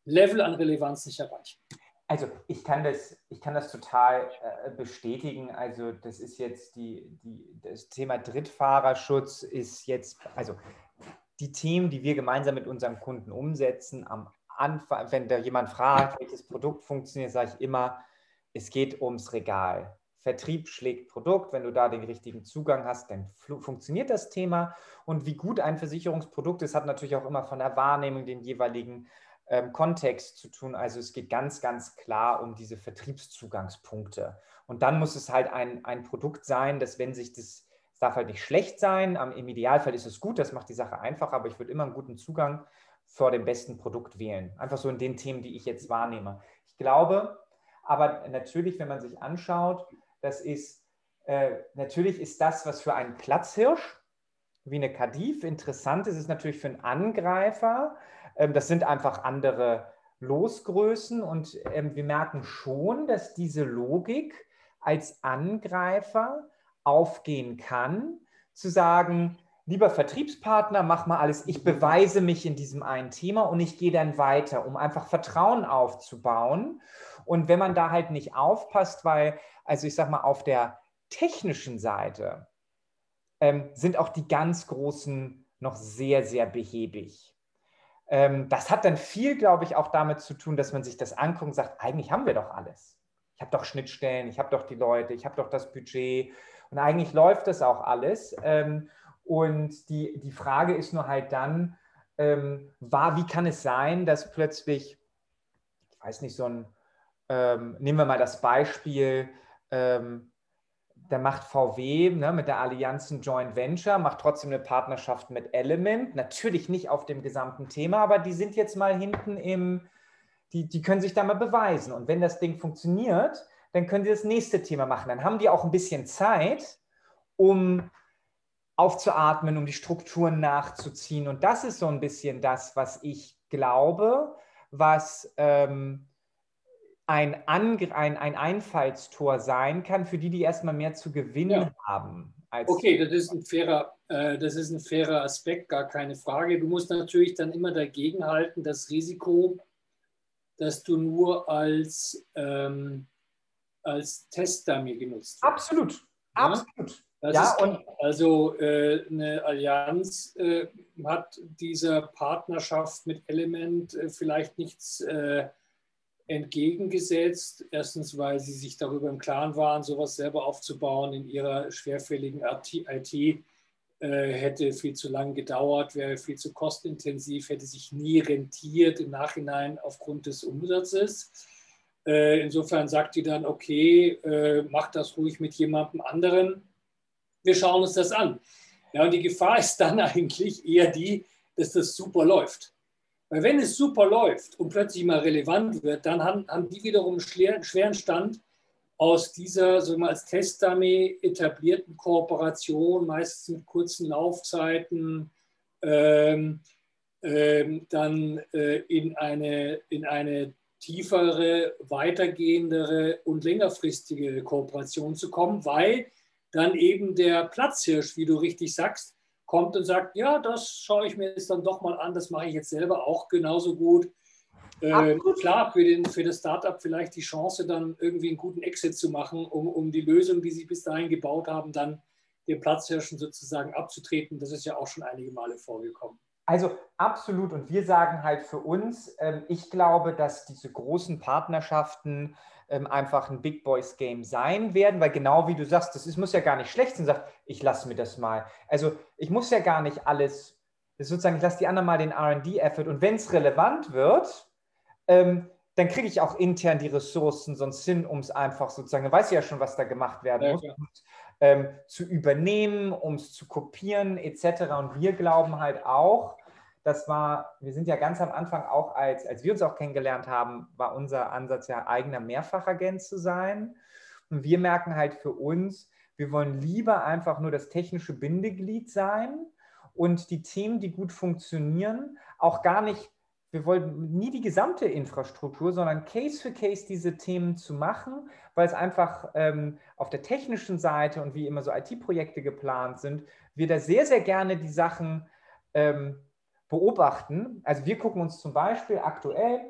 Level an Relevanz nicht erreichen. Also ich kann das, ich kann das total äh, bestätigen. Also das ist jetzt die, die, das Thema Drittfahrerschutz ist jetzt, also die Themen, die wir gemeinsam mit unseren Kunden umsetzen, am Anfang, wenn da jemand fragt, welches Produkt funktioniert, sage ich immer, es geht ums Regal. Vertrieb schlägt Produkt. Wenn du da den richtigen Zugang hast, dann funktioniert das Thema. Und wie gut ein Versicherungsprodukt ist, hat natürlich auch immer von der Wahrnehmung den jeweiligen ähm, Kontext zu tun. Also es geht ganz, ganz klar um diese Vertriebszugangspunkte. Und dann muss es halt ein, ein Produkt sein, dass wenn sich das es darf halt nicht schlecht sein. Im Idealfall ist es gut, das macht die Sache einfacher, aber ich würde immer einen guten Zugang vor dem besten Produkt wählen. Einfach so in den Themen, die ich jetzt wahrnehme. Ich glaube, aber natürlich, wenn man sich anschaut, das ist, äh, natürlich ist das, was für einen Platzhirsch, wie eine Kadif, interessant ist, ist natürlich für einen Angreifer. Ähm, das sind einfach andere Losgrößen und ähm, wir merken schon, dass diese Logik als Angreifer aufgehen kann, zu sagen, lieber Vertriebspartner, mach mal alles, ich beweise mich in diesem einen Thema und ich gehe dann weiter, um einfach Vertrauen aufzubauen. Und wenn man da halt nicht aufpasst, weil, also ich sag mal, auf der technischen Seite ähm, sind auch die ganz Großen noch sehr, sehr behäbig. Ähm, das hat dann viel, glaube ich, auch damit zu tun, dass man sich das anguckt und sagt, eigentlich haben wir doch alles. Ich habe doch Schnittstellen, ich habe doch die Leute, ich habe doch das Budget, und eigentlich läuft das auch alles. Ähm, und die, die Frage ist nur halt dann, ähm, war, wie kann es sein, dass plötzlich, ich weiß nicht, so ein, ähm, nehmen wir mal das Beispiel, ähm, da macht VW ne, mit der Allianz ein Joint Venture, macht trotzdem eine Partnerschaft mit Element, natürlich nicht auf dem gesamten Thema, aber die sind jetzt mal hinten im, die, die können sich da mal beweisen. Und wenn das Ding funktioniert, dann können sie das nächste Thema machen. Dann haben die auch ein bisschen Zeit, um aufzuatmen, um die Strukturen nachzuziehen. Und das ist so ein bisschen das, was ich glaube, was ähm, ein, ein, ein Einfallstor sein kann für die, die erstmal mehr zu gewinnen ja. haben. okay, das ist, ein fairer, äh, das ist ein fairer Aspekt, gar keine Frage. Du musst natürlich dann immer dagegen halten, das Risiko, dass du nur als ähm, als Testdummy genutzt wird. Absolut, ja? absolut. Das ja, und also äh, eine Allianz äh, hat dieser Partnerschaft mit Element äh, vielleicht nichts äh, entgegengesetzt. Erstens, weil sie sich darüber im Klaren waren, sowas selber aufzubauen in ihrer schwerfälligen IT. Äh, hätte viel zu lang gedauert, wäre viel zu kostintensiv, hätte sich nie rentiert im Nachhinein aufgrund des Umsatzes. Äh, insofern sagt die dann, okay, mach das ruhig mit jemandem anderen. Wir schauen uns das an. Ja, und die Gefahr ist dann eigentlich eher die, dass das super läuft. Weil wenn es super läuft und plötzlich mal relevant wird, dann haben, haben die wiederum einen schweren Stand, aus dieser, so mal als Testdummy etablierten Kooperation, meistens mit kurzen Laufzeiten, ähm, ähm, dann äh, in, eine, in eine tiefere, weitergehendere und längerfristige Kooperation zu kommen, weil dann eben der Platzhirsch, wie du richtig sagst, kommt und sagt, ja, das schaue ich mir jetzt dann doch mal an, das mache ich jetzt selber auch genauso gut. Äh, klar, für, den, für das Startup vielleicht die Chance, dann irgendwie einen guten Exit zu machen, um, um die Lösung, die sie bis dahin gebaut haben, dann den Platzhirschen sozusagen abzutreten. Das ist ja auch schon einige Male vorgekommen. Also absolut. Und wir sagen halt für uns, ähm, ich glaube, dass diese großen Partnerschaften ähm, einfach ein Big Boys Game sein werden, weil genau wie du sagst, das ist, muss ja gar nicht schlecht sein, sagt, ich lasse mir das mal. Also ich muss ja gar nicht alles, sozusagen, ich lasse die anderen mal den RD-Effort und wenn es relevant wird, ähm, dann kriege ich auch intern die Ressourcen sonst hin, um es einfach sozusagen, dann weiß ich ja schon, was da gemacht werden ja, muss, um ähm, zu übernehmen, um es zu kopieren etc. Und wir glauben halt auch, das war, wir sind ja ganz am Anfang auch, als, als wir uns auch kennengelernt haben, war unser Ansatz ja eigener Mehrfachagent zu sein. Und wir merken halt für uns, wir wollen lieber einfach nur das technische Bindeglied sein und die Themen, die gut funktionieren, auch gar nicht wir wollen nie die gesamte Infrastruktur, sondern Case für Case diese Themen zu machen, weil es einfach ähm, auf der technischen Seite und wie immer so IT-Projekte geplant sind, wir da sehr, sehr gerne die Sachen ähm, beobachten. Also wir gucken uns zum Beispiel aktuell,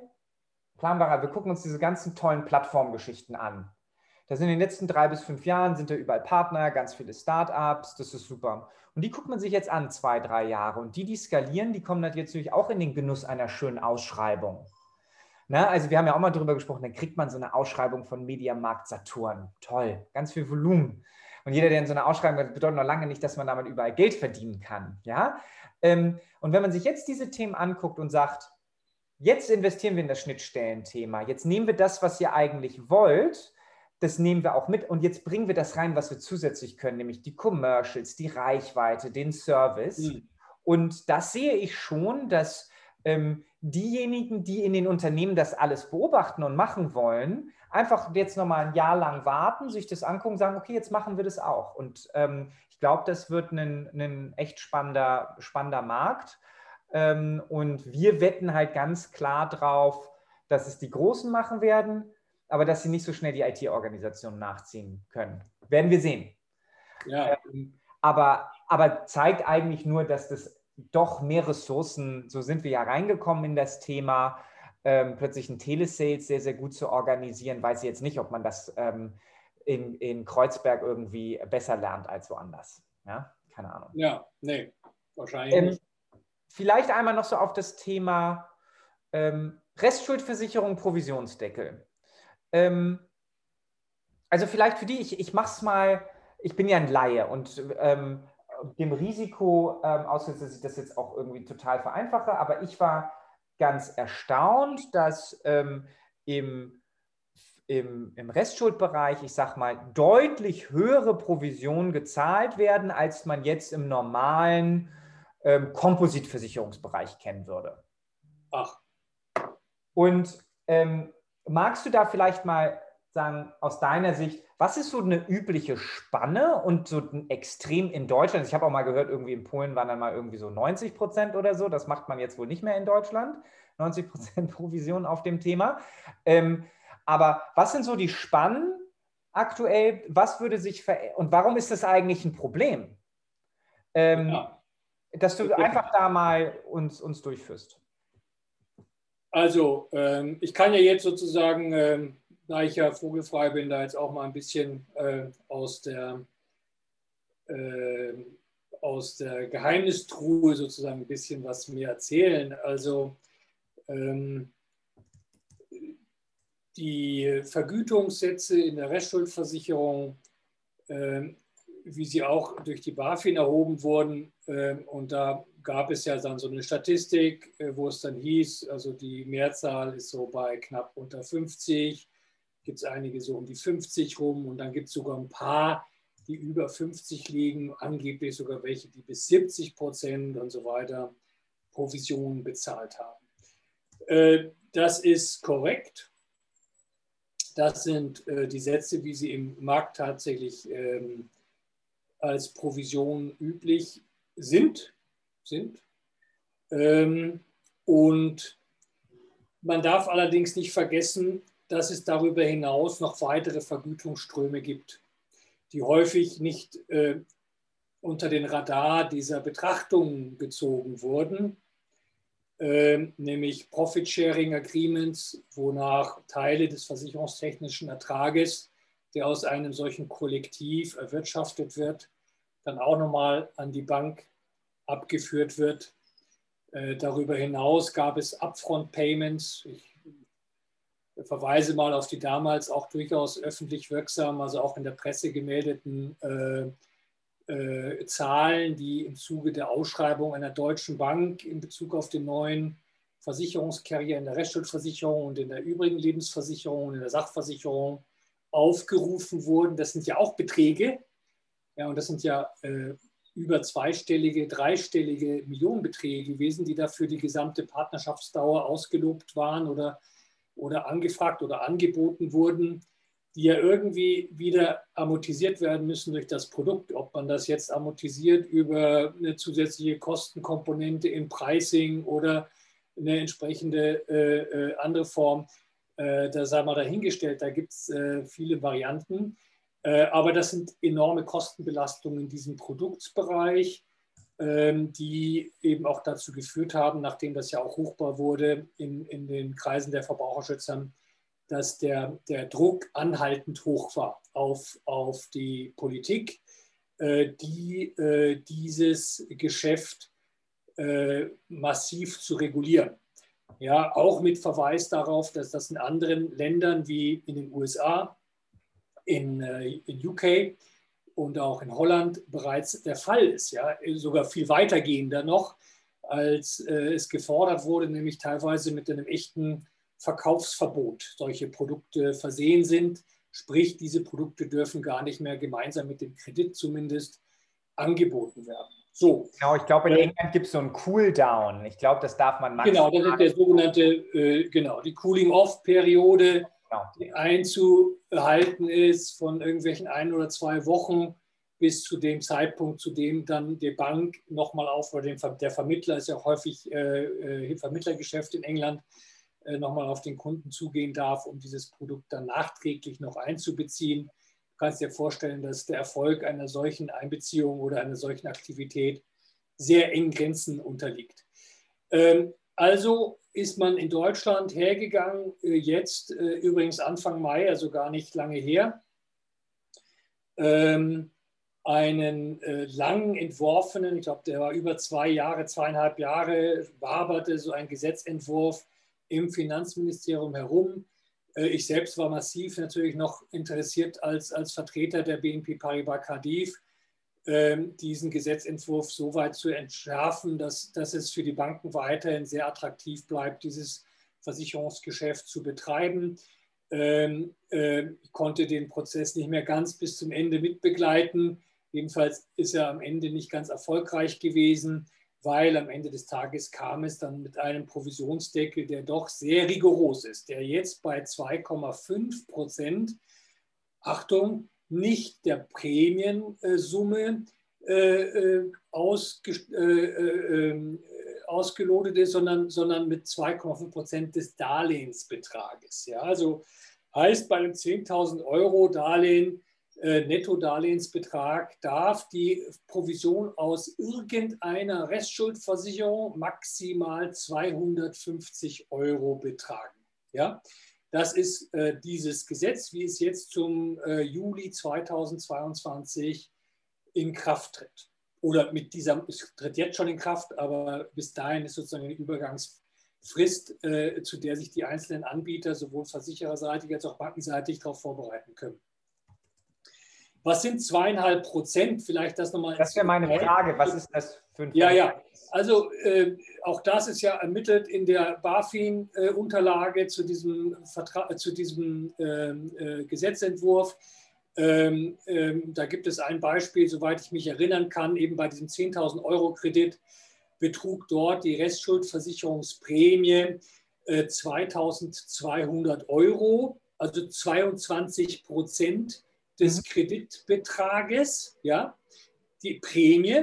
planbarer, wir gucken uns diese ganzen tollen Plattformgeschichten an. Da sind in den letzten drei bis fünf Jahren sind da überall Partner, ganz viele Startups, das ist super. Und die guckt man sich jetzt an, zwei, drei Jahre. Und die, die skalieren, die kommen natürlich auch in den Genuss einer schönen Ausschreibung. Na, also wir haben ja auch mal darüber gesprochen, dann kriegt man so eine Ausschreibung von Mediamarkt Saturn. Toll, ganz viel Volumen. Und jeder, der in so eine Ausschreibung hat, bedeutet noch lange nicht, dass man damit überall Geld verdienen kann. Ja? Ähm, und wenn man sich jetzt diese Themen anguckt und sagt, jetzt investieren wir in das Schnittstellenthema, jetzt nehmen wir das, was ihr eigentlich wollt, das nehmen wir auch mit und jetzt bringen wir das rein, was wir zusätzlich können, nämlich die Commercials, die Reichweite, den Service. Mhm. Und das sehe ich schon, dass ähm, diejenigen, die in den Unternehmen das alles beobachten und machen wollen, einfach jetzt nochmal ein Jahr lang warten, sich das angucken, sagen, okay, jetzt machen wir das auch. Und ähm, ich glaube, das wird ein, ein echt spannender, spannender Markt. Ähm, und wir wetten halt ganz klar drauf, dass es die Großen machen werden, aber dass sie nicht so schnell die IT-Organisation nachziehen können. Werden wir sehen. Ja. Ähm, aber, aber zeigt eigentlich nur, dass das doch mehr Ressourcen, so sind wir ja reingekommen in das Thema, ähm, plötzlich ein Telesales sehr, sehr gut zu organisieren. Weiß ich jetzt nicht, ob man das ähm, in, in Kreuzberg irgendwie besser lernt als woanders. Ja, keine Ahnung. Ja, nee, wahrscheinlich ähm, nicht. Vielleicht einmal noch so auf das Thema ähm, Restschuldversicherung, Provisionsdeckel. Ähm, also vielleicht für die, ich, ich mache es mal, ich bin ja ein Laie und ähm, dem Risiko ähm, ausgesetzt, dass ich das jetzt auch irgendwie total vereinfache, aber ich war ganz erstaunt, dass ähm, im, im, im Restschuldbereich, ich sage mal, deutlich höhere Provisionen gezahlt werden, als man jetzt im normalen ähm, Kompositversicherungsbereich kennen würde. Ach. Und ähm, magst du da vielleicht mal sagen, aus deiner Sicht, was ist so eine übliche Spanne und so ein Extrem in Deutschland? Ich habe auch mal gehört, irgendwie in Polen waren dann mal irgendwie so 90 Prozent oder so. Das macht man jetzt wohl nicht mehr in Deutschland. 90 Prozent Provision auf dem Thema. Ähm, aber was sind so die Spannen aktuell? Was würde sich verändern? Und warum ist das eigentlich ein Problem? Ähm, ja. Dass du einfach da mal uns, uns durchführst. Also, ähm, ich kann ja jetzt sozusagen, ähm, da ich ja vogelfrei bin, da jetzt auch mal ein bisschen äh, aus, der, äh, aus der Geheimnistruhe sozusagen ein bisschen was mir erzählen. Also, ähm, die Vergütungssätze in der Restschuldversicherung, ähm, wie sie auch durch die BaFin erhoben wurden, ähm, und da gab es ja dann so eine Statistik, äh, wo es dann hieß, also die Mehrzahl ist so bei knapp unter 50, gibt es einige so um die 50 rum und dann gibt es sogar ein paar, die über 50 liegen, angeblich sogar welche, die bis 70 Prozent und so weiter Provisionen bezahlt haben. Äh, das ist korrekt. Das sind äh, die Sätze, wie sie im Markt tatsächlich ähm, als Provision üblich sind. sind. Ähm, und man darf allerdings nicht vergessen, dass es darüber hinaus noch weitere Vergütungsströme gibt, die häufig nicht äh, unter den Radar dieser Betrachtung gezogen wurden, äh, nämlich Profit-Sharing Agreements, wonach Teile des versicherungstechnischen Ertrages, der aus einem solchen Kollektiv erwirtschaftet wird, dann auch nochmal an die Bank abgeführt wird. Äh, darüber hinaus gab es Upfront-Payments. Ich verweise mal auf die damals auch durchaus öffentlich wirksamen, also auch in der Presse gemeldeten äh, äh, Zahlen, die im Zuge der Ausschreibung einer deutschen Bank in Bezug auf den neuen Versicherungskarriere in der Rechtsschuldversicherung und in der übrigen Lebensversicherung und in der Sachversicherung aufgerufen wurden. Das sind ja auch Beträge. Ja, und das sind ja äh, über zweistellige, dreistellige Millionenbeträge gewesen, die dafür die gesamte Partnerschaftsdauer ausgelobt waren oder, oder angefragt oder angeboten wurden die ja irgendwie wieder amortisiert werden müssen durch das Produkt. Ob man das jetzt amortisiert über eine zusätzliche Kostenkomponente im Pricing oder eine entsprechende äh, äh, andere Form, äh, da sei mal dahingestellt, da gibt es äh, viele Varianten. Äh, aber das sind enorme Kostenbelastungen in diesem Produktsbereich, ähm, die eben auch dazu geführt haben, nachdem das ja auch hochbar wurde in, in den Kreisen der Verbraucherschützer, dass der, der Druck anhaltend hoch war auf, auf die Politik, äh, die äh, dieses Geschäft äh, massiv zu regulieren. Ja, auch mit Verweis darauf, dass das in anderen Ländern wie in den USA, in, in UK und auch in Holland bereits der Fall ist. Ja, sogar viel weitergehender noch, als äh, es gefordert wurde, nämlich teilweise mit einem echten Verkaufsverbot solche Produkte versehen sind. Sprich, diese Produkte dürfen gar nicht mehr gemeinsam mit dem Kredit zumindest angeboten werden. So. Genau, ich glaube, in äh, England gibt es so einen Cooldown. Ich glaube, das darf man machen. Genau, das ist der sogenannte, äh, genau, die Cooling-Off-Periode. Die einzuhalten ist von irgendwelchen ein oder zwei Wochen bis zu dem Zeitpunkt, zu dem dann die Bank nochmal auf, oder der Vermittler ist ja auch häufig äh, äh Vermittlergeschäft in England, äh, nochmal auf den Kunden zugehen darf, um dieses Produkt dann nachträglich noch einzubeziehen. Du kannst dir vorstellen, dass der Erfolg einer solchen Einbeziehung oder einer solchen Aktivität sehr engen Grenzen unterliegt. Ähm, also ist man in Deutschland hergegangen, äh, jetzt äh, übrigens Anfang Mai, also gar nicht lange her, ähm, einen lang entworfenen, ich glaube, der war über zwei Jahre, zweieinhalb Jahre, waberte so ein Gesetzentwurf im Finanzministerium herum. Äh, ich selbst war massiv natürlich noch interessiert als, als Vertreter der BNP Paribas Cardiff, diesen Gesetzentwurf so weit zu entschärfen, dass, dass es für die Banken weiterhin sehr attraktiv bleibt, dieses Versicherungsgeschäft zu betreiben. Ähm, äh, ich konnte den Prozess nicht mehr ganz bis zum Ende mitbegleiten. Jedenfalls ist er am Ende nicht ganz erfolgreich gewesen weil am Ende des Tages kam es dann mit einem Provisionsdeckel, der doch sehr rigoros ist, der jetzt bei 2,5 Prozent, Achtung, nicht der Prämiensumme äh, äh, ausge, äh, ähm, ausgelotet ist, sondern, sondern mit 2,5 Prozent des Darlehensbetrages. Ja, also heißt bei einem 10.000 Euro Darlehen äh, Nettodarlehensbetrag darf die Provision aus irgendeiner Restschuldversicherung maximal 250 Euro betragen. Ja? Das ist äh, dieses Gesetz, wie es jetzt zum äh, Juli 2022 in Kraft tritt. Oder mit dieser, es tritt jetzt schon in Kraft, aber bis dahin ist sozusagen eine Übergangsfrist, äh, zu der sich die einzelnen Anbieter sowohl versichererseitig als auch bankenseitig darauf vorbereiten können. Was sind zweieinhalb Prozent? Vielleicht das nochmal. Das wäre meine Frage. Was ist das für ein Ja, ja. Also äh, auch das ist ja ermittelt in der BaFin-Unterlage zu diesem, Vertra zu diesem äh, Gesetzentwurf. Ähm, ähm, da gibt es ein Beispiel, soweit ich mich erinnern kann, eben bei diesem 10.000 Euro Kredit betrug dort die Restschuldversicherungsprämie äh, 2.200 Euro also 22 Prozent des mhm. Kreditbetrages, ja, die Prämie.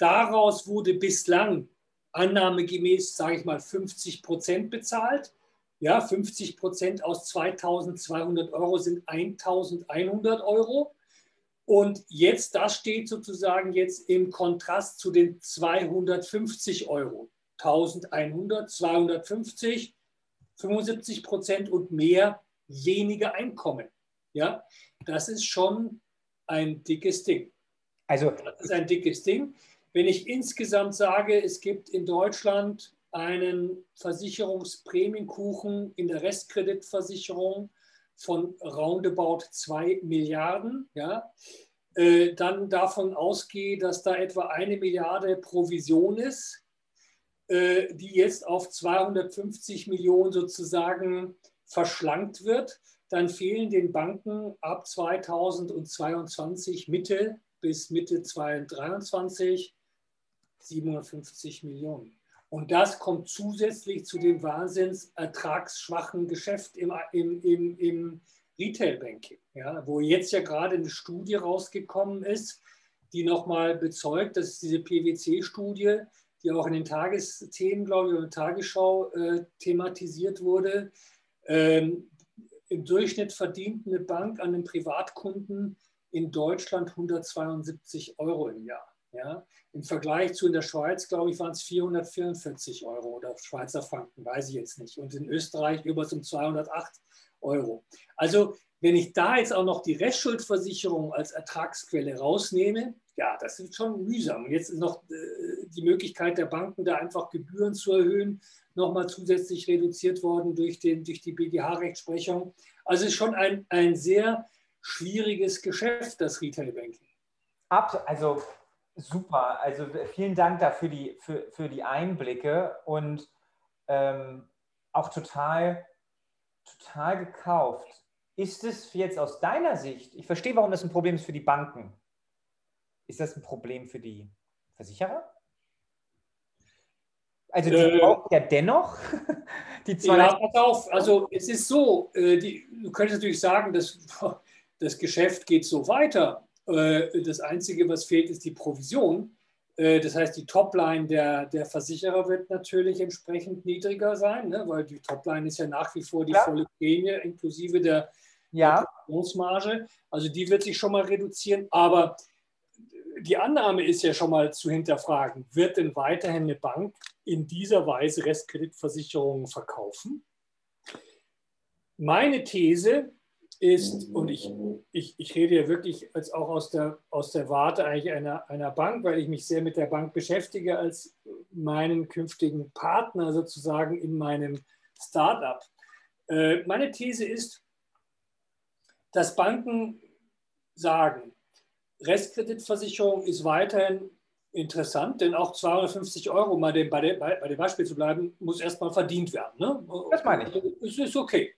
Daraus wurde bislang annahmegemäß, sage ich mal, 50 Prozent bezahlt. Ja, 50 Prozent aus 2200 Euro sind 1100 Euro. Und jetzt, das steht sozusagen jetzt im Kontrast zu den 250 Euro. 1100, 250, 75 Prozent und mehr weniger Einkommen. Ja, das ist schon ein dickes Ding. Also, das ist ein dickes Ding. Wenn ich insgesamt sage, es gibt in Deutschland einen Versicherungsprämienkuchen in der Restkreditversicherung von roundabout 2 Milliarden, ja, äh, dann davon ausgehe, dass da etwa eine Milliarde Provision ist, äh, die jetzt auf 250 Millionen sozusagen verschlankt wird, dann fehlen den Banken ab 2022 Mitte bis Mitte 2023 750 Millionen. Und das kommt zusätzlich zu dem wahnsinns ertragsschwachen Geschäft im, im, im, im Retail-Banking, ja, wo jetzt ja gerade eine Studie rausgekommen ist, die nochmal bezeugt, dass diese PwC-Studie, die auch in den Tagesthemen, glaube ich, oder Tagesschau äh, thematisiert wurde, ähm, im Durchschnitt verdient eine Bank an den Privatkunden in Deutschland 172 Euro im Jahr. Ja? Im Vergleich zu in der Schweiz, glaube ich, waren es 444 Euro oder Schweizer Franken, weiß ich jetzt nicht. Und in Österreich über um 208 Euro. Also wenn ich da jetzt auch noch die Restschuldversicherung als Ertragsquelle rausnehme, ja, das ist schon mühsam. Und jetzt ist noch äh, die Möglichkeit der Banken, da einfach Gebühren zu erhöhen, nochmal zusätzlich reduziert worden durch, den, durch die BGH-Rechtsprechung. Also es ist schon ein, ein sehr schwieriges Geschäft, das Retail Banking. Also Super, also vielen Dank dafür die, für, für die Einblicke und ähm, auch total, total gekauft. Ist es jetzt aus deiner Sicht, ich verstehe, warum das ein Problem ist für die Banken, ist das ein Problem für die Versicherer? Also die äh, braucht ja dennoch die zwei. Ja, pass auf, also es ist so, äh, die, du könntest natürlich sagen, dass das Geschäft geht so weiter. Äh, das Einzige, was fehlt, ist die Provision. Äh, das heißt, die Topline der, der Versicherer wird natürlich entsprechend niedriger sein, ne? weil die Topline ist ja nach wie vor die ja. volle Prämie inklusive der, ja. der Also die wird sich schon mal reduzieren. Aber die Annahme ist ja schon mal zu hinterfragen, wird denn weiterhin eine Bank in dieser Weise Restkreditversicherungen verkaufen? Meine These ist, und ich, ich, ich rede ja wirklich als auch aus der, aus der Warte eigentlich einer, einer Bank, weil ich mich sehr mit der Bank beschäftige als meinen künftigen Partner sozusagen in meinem Startup. Äh, meine These ist, dass Banken sagen, Restkreditversicherung ist weiterhin interessant, denn auch 250 Euro, mal dem, bei, dem, bei dem Beispiel zu bleiben, muss erstmal verdient werden. Ne? Das meine ich. Es ist okay.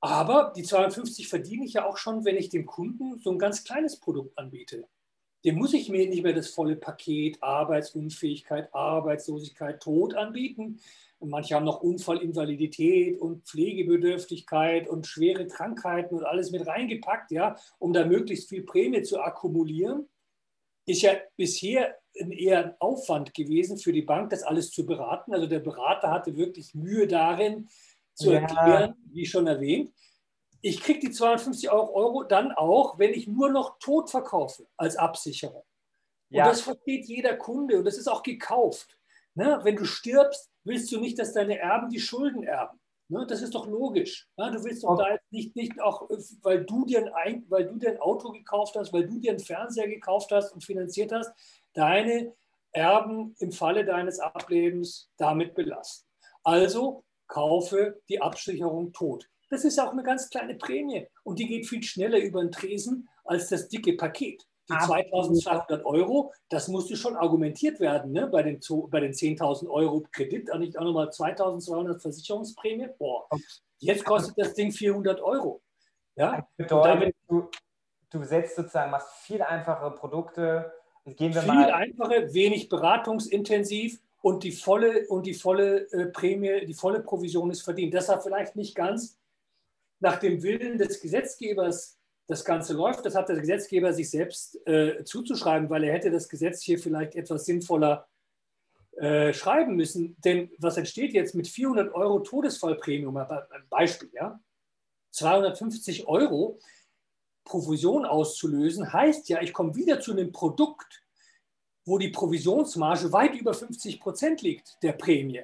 Aber die 250 verdiene ich ja auch schon, wenn ich dem Kunden so ein ganz kleines Produkt anbiete. Dem muss ich mir nicht mehr das volle Paket Arbeitsunfähigkeit, Arbeitslosigkeit, Tod anbieten. Und manche haben noch Unfallinvalidität und Pflegebedürftigkeit und schwere Krankheiten und alles mit reingepackt, ja, um da möglichst viel Prämie zu akkumulieren. Ist ja bisher eher ein Aufwand gewesen für die Bank, das alles zu beraten. Also der Berater hatte wirklich Mühe darin, zu ja. erklären, wie schon erwähnt. Ich kriege die 250 Euro dann auch, wenn ich nur noch tot verkaufe als Absicherung. Und ja. das versteht jeder Kunde und das ist auch gekauft. Ne? Wenn du stirbst, willst du nicht, dass deine Erben die Schulden erben. Ne? Das ist doch logisch. Ne? Du willst doch okay. da jetzt nicht, nicht auch, weil du, dir ein, weil du dir ein Auto gekauft hast, weil du dir einen Fernseher gekauft hast und finanziert hast, deine Erben im Falle deines Ablebens damit belasten. Also kaufe die Absicherung tot. Das ist auch eine ganz kleine Prämie und die geht viel schneller über den Tresen als das dicke Paket. Die 2200 Euro, das musste schon argumentiert werden ne? bei den, bei den 10.000 Euro Kredit, nicht auch nochmal 2200 Versicherungsprämie. Boah, jetzt kostet das Ding 400 Euro. Ja? Bedeutet, du, du setzt sozusagen, machst viel einfachere Produkte. Gehen wir viel mal. einfacher, wenig beratungsintensiv und die volle, und die volle äh, Prämie, die volle Provision ist verdient. Deshalb vielleicht nicht ganz nach dem Willen des Gesetzgebers das Ganze läuft. Das hat der Gesetzgeber sich selbst äh, zuzuschreiben, weil er hätte das Gesetz hier vielleicht etwas sinnvoller äh, schreiben müssen. Denn was entsteht jetzt mit 400 Euro Todesfallprämium? Ein Beispiel, ja? 250 Euro Provision auszulösen, heißt ja, ich komme wieder zu einem Produkt, wo die Provisionsmarge weit über 50 Prozent liegt, der Prämie.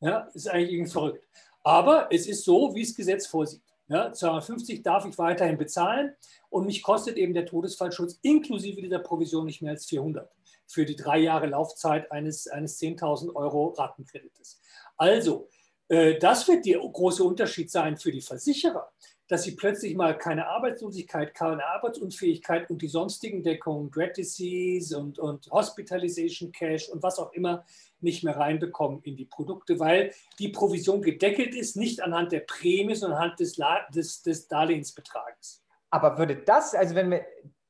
Ja, ist eigentlich irgendwie verrückt. Aber es ist so, wie es Gesetz vorsieht. Ja, 250 darf ich weiterhin bezahlen und mich kostet eben der Todesfallschutz inklusive dieser Provision nicht mehr als 400 für die drei Jahre Laufzeit eines, eines 10.000 Euro Ratenkredites. Also, äh, das wird der große Unterschied sein für die Versicherer, dass sie plötzlich mal keine Arbeitslosigkeit, keine Arbeitsunfähigkeit und die sonstigen Deckungen, Dread Disease und, und Hospitalization Cash und was auch immer nicht mehr reinbekommen in die Produkte, weil die Provision gedeckelt ist, nicht anhand der Prämie, sondern anhand des, des, des Darlehensbetrages. Aber würde das, also wenn wir,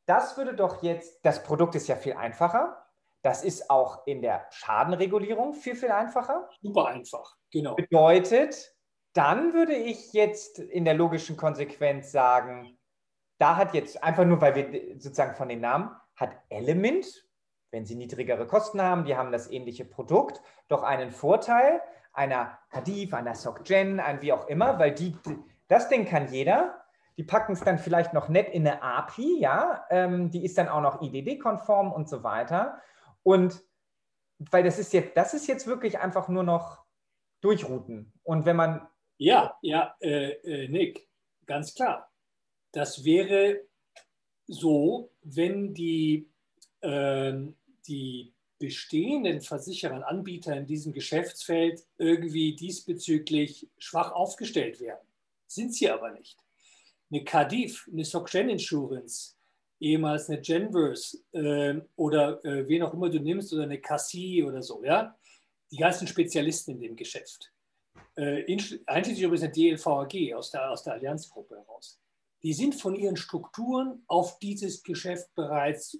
das würde doch jetzt, das Produkt ist ja viel einfacher. Das ist auch in der Schadenregulierung viel, viel einfacher. Super einfach, genau. Bedeutet, dann würde ich jetzt in der logischen Konsequenz sagen, da hat jetzt einfach nur, weil wir sozusagen von den Namen, hat Element wenn sie niedrigere Kosten haben, die haben das ähnliche Produkt, doch einen Vorteil einer Hadif, einer SocGen, ein wie auch immer, weil die, das Ding kann jeder. Die packen es dann vielleicht noch nett in eine API, ja, ähm, die ist dann auch noch IDD-konform und so weiter. Und weil das ist jetzt, das ist jetzt wirklich einfach nur noch durchrouten. Und wenn man. Ja, ja, äh, äh, Nick, ganz klar. Das wäre so, wenn die ähm, die bestehenden Versicherer und Anbieter in diesem Geschäftsfeld irgendwie diesbezüglich schwach aufgestellt werden. Sind sie aber nicht. Eine Cardiff, eine SocGen Insurance, ehemals eine Genverse äh, oder äh, wen auch immer du nimmst oder eine Cassie oder so, ja, die ganzen Spezialisten in dem Geschäft. Äh, einschließlich übrigens eine DLVAG aus der, aus der Allianzgruppe heraus. Die sind von ihren Strukturen auf dieses Geschäft bereits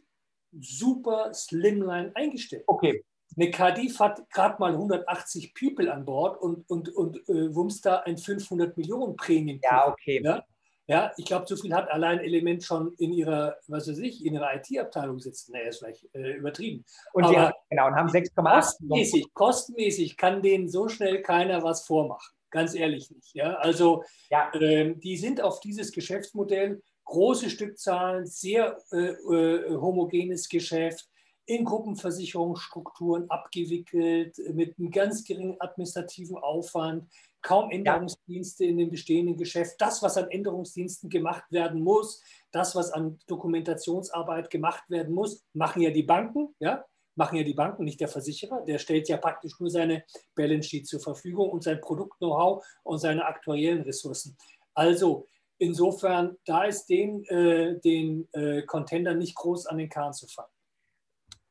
super slimline eingestellt. Okay. Eine Cardiff hat gerade mal 180 People an Bord und, und, und äh, wumms da ein 500 Millionen Prämien. Ja, okay. Ja, ja ich glaube, so viel hat allein Element schon in ihrer, was weiß ich, in ihrer IT-Abteilung sitzen. Naja, ist vielleicht äh, übertrieben. Und Aber haben, genau, und haben 6,8. Kostenmäßig, kostenmäßig kann denen so schnell keiner was vormachen. Ganz ehrlich nicht. Ja? Also ja. Ähm, die sind auf dieses Geschäftsmodell große Stückzahlen, sehr äh, äh, homogenes Geschäft, in Gruppenversicherungsstrukturen abgewickelt, mit einem ganz geringen administrativen Aufwand, kaum Änderungsdienste in dem bestehenden Geschäft. Das, was an Änderungsdiensten gemacht werden muss, das, was an Dokumentationsarbeit gemacht werden muss, machen ja die Banken, ja, machen ja die Banken, nicht der Versicherer. Der stellt ja praktisch nur seine Balance Sheet zur Verfügung und sein Produkt-Know-how und seine aktuellen Ressourcen. Also Insofern, da ist den, äh, den äh, Contender nicht groß an den Kahn zu fangen.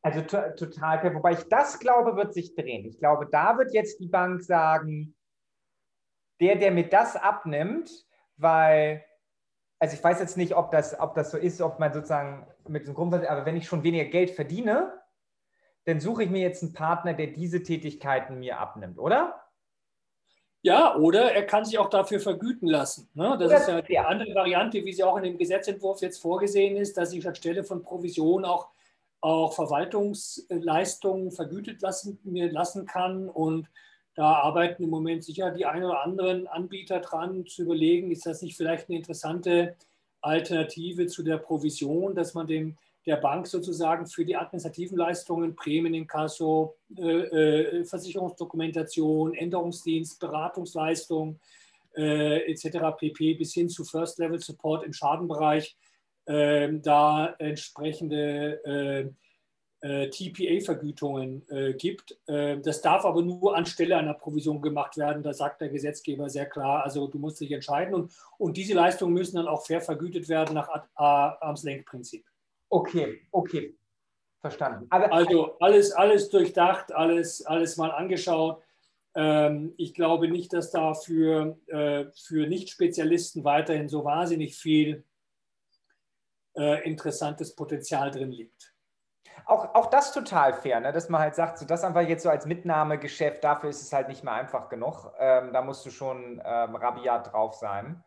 Also total, wobei ich das glaube, wird sich drehen. Ich glaube, da wird jetzt die Bank sagen, der, der mir das abnimmt, weil, also ich weiß jetzt nicht, ob das, ob das so ist, ob man sozusagen mit dem Grundsatz, aber wenn ich schon weniger Geld verdiene, dann suche ich mir jetzt einen Partner, der diese Tätigkeiten mir abnimmt, oder? Ja, oder er kann sich auch dafür vergüten lassen. Ne? Das ist ja die andere Variante, wie sie auch in dem Gesetzentwurf jetzt vorgesehen ist, dass ich anstelle von Provision auch, auch Verwaltungsleistungen vergütet lassen, mir lassen kann. Und da arbeiten im Moment sicher die ein oder anderen Anbieter dran, zu überlegen, ist das nicht vielleicht eine interessante Alternative zu der Provision, dass man dem der Bank sozusagen für die administrativen Leistungen, Prämieninkasso, äh, äh, Versicherungsdokumentation, Änderungsdienst, Beratungsleistung äh, etc. pp. bis hin zu First-Level-Support im Schadenbereich ähm, da entsprechende äh, TPA-Vergütungen äh, gibt. Ähm, das darf aber nur anstelle einer Provision gemacht werden. Da sagt der Gesetzgeber sehr klar, also du musst dich entscheiden. Und, und diese Leistungen müssen dann auch fair vergütet werden nach Armslenkprinzip. Okay, okay. Verstanden. Aber also alles, alles durchdacht, alles, alles mal angeschaut. Ähm, ich glaube nicht, dass da für, äh, für Nicht-Spezialisten weiterhin so wahnsinnig viel äh, interessantes Potenzial drin liegt. Auch, auch das total fair, ne? dass man halt sagt, so das einfach jetzt so als Mitnahmegeschäft, dafür ist es halt nicht mehr einfach genug. Ähm, da musst du schon ähm, rabiat drauf sein.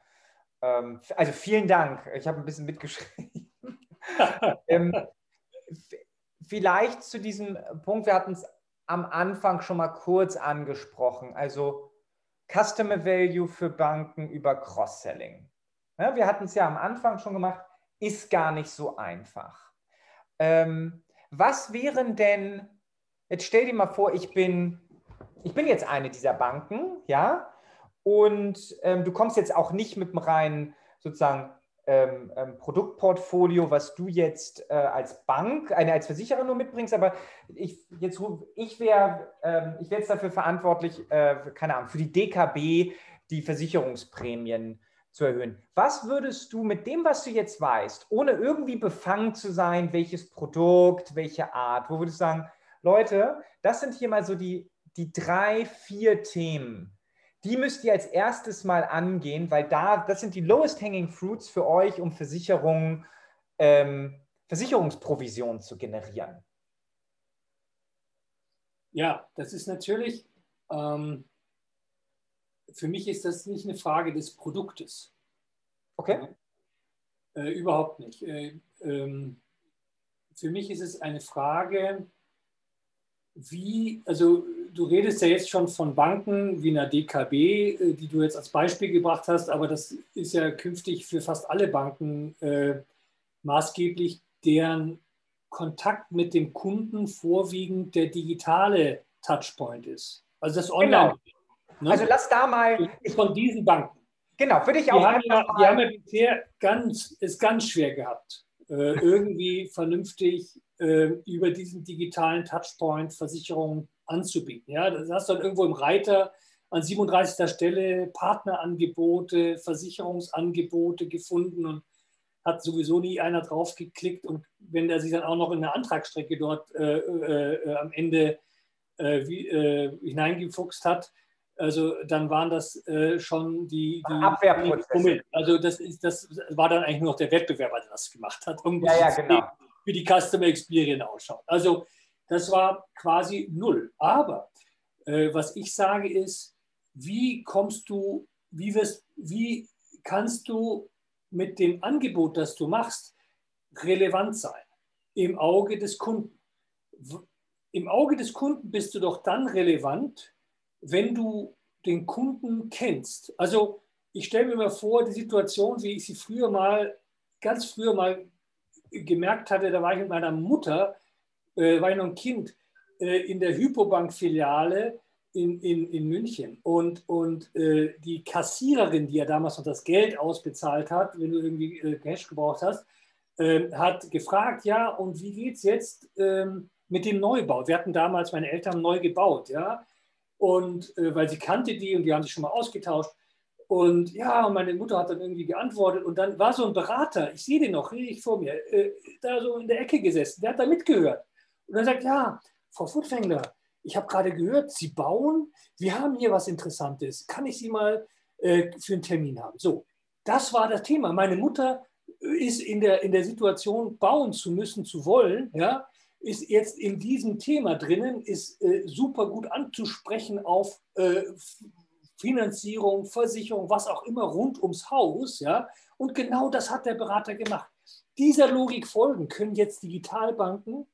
ähm, also vielen Dank. Ich habe ein bisschen mitgeschrieben. ähm, vielleicht zu diesem Punkt, wir hatten es am Anfang schon mal kurz angesprochen, also Customer Value für Banken über Cross-Selling. Ja, wir hatten es ja am Anfang schon gemacht, ist gar nicht so einfach. Ähm, was wären denn, jetzt stell dir mal vor, ich bin, ich bin jetzt eine dieser Banken, ja, und ähm, du kommst jetzt auch nicht mit einem reinen sozusagen ähm, ähm, Produktportfolio, was du jetzt äh, als Bank, eine als Versicherer nur mitbringst, aber ich jetzt ich wäre ähm, ich jetzt dafür verantwortlich, äh, keine Ahnung, für die DKB die Versicherungsprämien zu erhöhen. Was würdest du mit dem, was du jetzt weißt, ohne irgendwie befangen zu sein, welches Produkt, welche Art, wo würdest du sagen, Leute, das sind hier mal so die, die drei, vier Themen, die müsst ihr als erstes mal angehen, weil da, das sind die lowest hanging fruits für euch, um Versicherungen, ähm, Versicherungsprovision zu generieren. Ja, das ist natürlich, ähm, für mich ist das nicht eine Frage des Produktes. Okay. Äh, überhaupt nicht. Äh, ähm, für mich ist es eine Frage, wie, also du redest ja jetzt schon von Banken wie einer DKB, äh, die du jetzt als Beispiel gebracht hast, aber das ist ja künftig für fast alle Banken äh, maßgeblich, deren Kontakt mit dem Kunden vorwiegend der digitale Touchpoint ist. Also das Online. Genau. Ne? Also lass da mal. Von diesen Banken. Genau, würde ich auch. Die haben, ja, die haben ja bisher ganz, es ganz schwer gehabt, äh, irgendwie vernünftig äh, über diesen digitalen Touchpoint Versicherungen anzubieten. Ja, das hast du dann irgendwo im Reiter an 37. Stelle Partnerangebote, Versicherungsangebote gefunden und hat sowieso nie einer drauf geklickt. Und wenn der sich dann auch noch in eine Antragsstrecke dort äh, äh, am Ende äh, wie, äh, hineingefuchst hat, also dann waren das äh, schon die, die Abwehrprozesse. Also das, ist, das war dann eigentlich nur noch der Wettbewerber, der das gemacht hat, um ja, ja, genau. wie die Customer Experience ausschaut. Also das war quasi null. Aber äh, was ich sage ist, wie kommst du, wie, wirst, wie kannst du mit dem Angebot, das du machst, relevant sein im Auge des Kunden? Im Auge des Kunden bist du doch dann relevant, wenn du den Kunden kennst. Also ich stelle mir mal vor, die Situation, wie ich sie früher mal, ganz früher mal gemerkt hatte, da war ich mit meiner Mutter äh, war ich noch ein Kind, äh, in der Hypobank-Filiale in, in, in München. Und, und äh, die Kassiererin, die ja damals noch das Geld ausbezahlt hat, wenn du irgendwie äh, Cash gebraucht hast, ähm, hat gefragt, ja, und wie geht es jetzt ähm, mit dem Neubau? Wir hatten damals meine Eltern neu gebaut, ja. Und äh, weil sie kannte die und die haben sich schon mal ausgetauscht. Und ja, und meine Mutter hat dann irgendwie geantwortet. Und dann war so ein Berater, ich sehe den noch, ich vor mir, äh, da so in der Ecke gesessen, der hat da mitgehört. Und er sagt, ja, Frau Furtwängler, ich habe gerade gehört, Sie bauen, wir haben hier was Interessantes. Kann ich Sie mal äh, für einen Termin haben? So, das war das Thema. Meine Mutter ist in der, in der Situation, bauen zu müssen, zu wollen, ja, ist jetzt in diesem Thema drinnen, ist äh, super gut anzusprechen auf äh, Finanzierung, Versicherung, was auch immer rund ums Haus. Ja? Und genau das hat der Berater gemacht. Dieser Logik folgen können jetzt Digitalbanken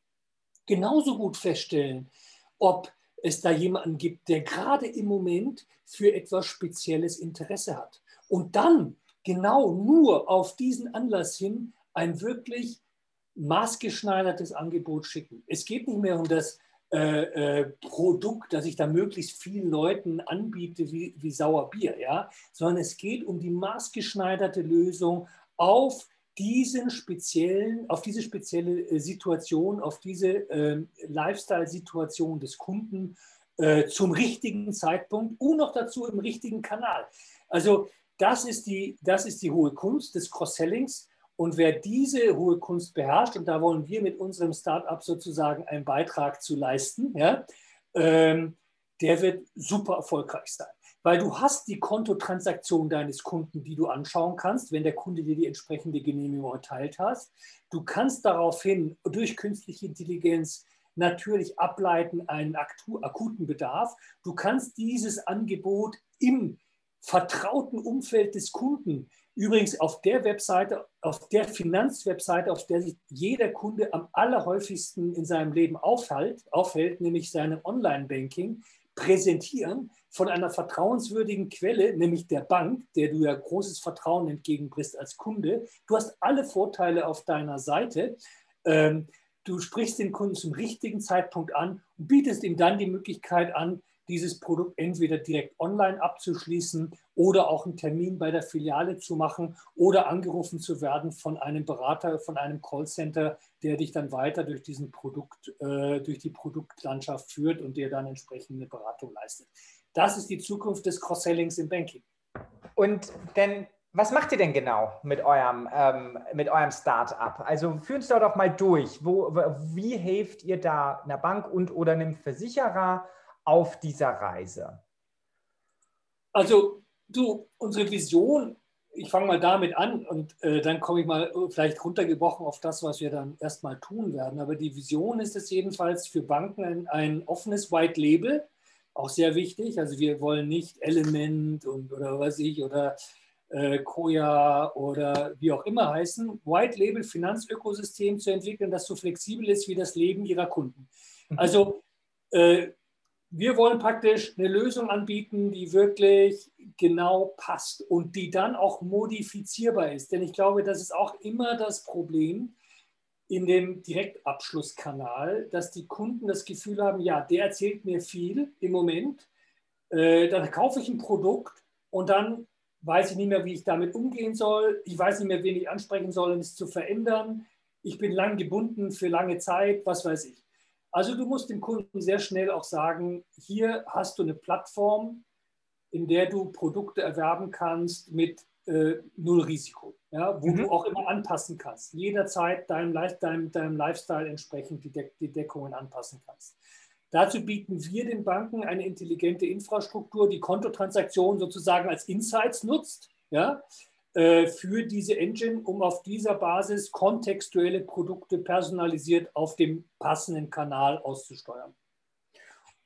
genauso gut feststellen, ob es da jemanden gibt, der gerade im Moment für etwas Spezielles Interesse hat. Und dann genau nur auf diesen Anlass hin ein wirklich maßgeschneidertes Angebot schicken. Es geht nicht mehr um das äh, äh, Produkt, das ich da möglichst vielen Leuten anbiete wie, wie Sauerbier, ja? sondern es geht um die maßgeschneiderte Lösung auf diesen speziellen, auf diese spezielle äh, Situation, auf diese äh, Lifestyle-Situation des Kunden äh, zum richtigen Zeitpunkt und noch dazu im richtigen Kanal. Also das ist die, das ist die hohe Kunst des Cross-Sellings. Und wer diese hohe Kunst beherrscht, und da wollen wir mit unserem Startup sozusagen einen Beitrag zu leisten, ja, ähm, der wird super erfolgreich sein weil du hast die Kontotransaktion deines Kunden, die du anschauen kannst, wenn der Kunde dir die entsprechende Genehmigung erteilt hast. Du kannst daraufhin durch künstliche Intelligenz natürlich ableiten einen akuten Bedarf. Du kannst dieses Angebot im vertrauten Umfeld des Kunden. Übrigens auf der Webseite, auf der Finanzwebseite, auf der sich jeder Kunde am allerhäufigsten in seinem Leben aufhält, aufhält nämlich seinem Online-Banking, präsentieren von einer vertrauenswürdigen Quelle, nämlich der Bank, der du ja großes Vertrauen entgegenbringst als Kunde. Du hast alle Vorteile auf deiner Seite. Ähm, du sprichst den Kunden zum richtigen Zeitpunkt an und bietest ihm dann die Möglichkeit an, dieses Produkt entweder direkt online abzuschließen oder auch einen Termin bei der Filiale zu machen oder angerufen zu werden von einem Berater, von einem Callcenter, der dich dann weiter durch diesen Produkt, äh, durch die Produktlandschaft führt und dir dann entsprechende Beratung leistet. Das ist die Zukunft des Cross-Sellings im Banking. Und denn was macht ihr denn genau mit eurem, ähm, mit eurem Start-up? Also führen uns da doch mal durch. Wo, wie helft ihr da einer Bank und oder einem Versicherer auf dieser Reise? Also du, unsere Vision, ich fange mal damit an und äh, dann komme ich mal äh, vielleicht runtergebrochen auf das, was wir dann erstmal tun werden. Aber die Vision ist es jedenfalls für Banken ein, ein offenes White Label, auch sehr wichtig. Also wir wollen nicht Element und oder was ich oder äh, Koya oder wie auch immer heißen, White Label Finanzökosystem zu entwickeln, das so flexibel ist wie das Leben ihrer Kunden. Also äh, wir wollen praktisch eine Lösung anbieten, die wirklich genau passt und die dann auch modifizierbar ist. Denn ich glaube, das ist auch immer das Problem in dem Direktabschlusskanal, dass die Kunden das Gefühl haben, ja, der erzählt mir viel im Moment, äh, dann kaufe ich ein Produkt und dann weiß ich nicht mehr, wie ich damit umgehen soll. Ich weiß nicht mehr, wen ich ansprechen soll, um es zu verändern. Ich bin lang gebunden für lange Zeit, was weiß ich. Also du musst dem Kunden sehr schnell auch sagen, hier hast du eine Plattform, in der du Produkte erwerben kannst mit äh, null Risiko, ja, wo mhm. du auch immer anpassen kannst, jederzeit deinem, deinem, deinem Lifestyle entsprechend die, De die Deckungen anpassen kannst. Dazu bieten wir den Banken eine intelligente Infrastruktur, die Kontotransaktionen sozusagen als Insights nutzt. Ja, für diese Engine, um auf dieser Basis kontextuelle Produkte personalisiert auf dem passenden Kanal auszusteuern.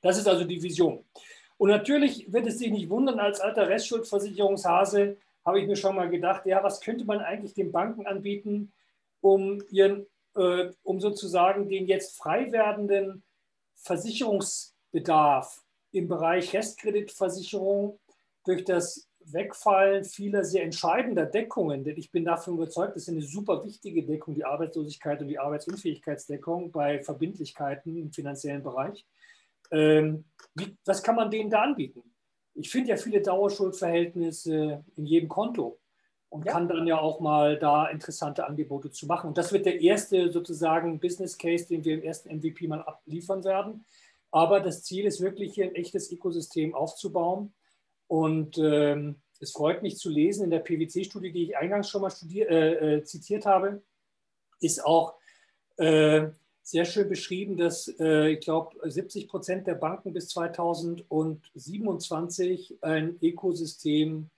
Das ist also die Vision. Und natürlich wird es sich nicht wundern, als alter Restschuldversicherungshase habe ich mir schon mal gedacht, ja, was könnte man eigentlich den Banken anbieten, um, ihren, äh, um sozusagen den jetzt frei werdenden Versicherungsbedarf im Bereich Restkreditversicherung durch das Wegfallen vieler sehr entscheidender Deckungen, denn ich bin davon überzeugt, das ist eine super wichtige Deckung, die Arbeitslosigkeit und die Arbeitsunfähigkeitsdeckung bei Verbindlichkeiten im finanziellen Bereich. Ähm, wie, was kann man denen da anbieten? Ich finde ja viele Dauerschuldverhältnisse in jedem Konto und ja. kann dann ja auch mal da interessante Angebote zu machen. Und das wird der erste sozusagen Business Case, den wir im ersten MVP mal abliefern werden. Aber das Ziel ist wirklich hier ein echtes Ökosystem aufzubauen und ähm, es freut mich zu lesen, in der PwC-Studie, die ich eingangs schon mal äh, äh, zitiert habe, ist auch äh, sehr schön beschrieben, dass äh, ich glaube 70 Prozent der Banken bis 2027 ein Ökosystem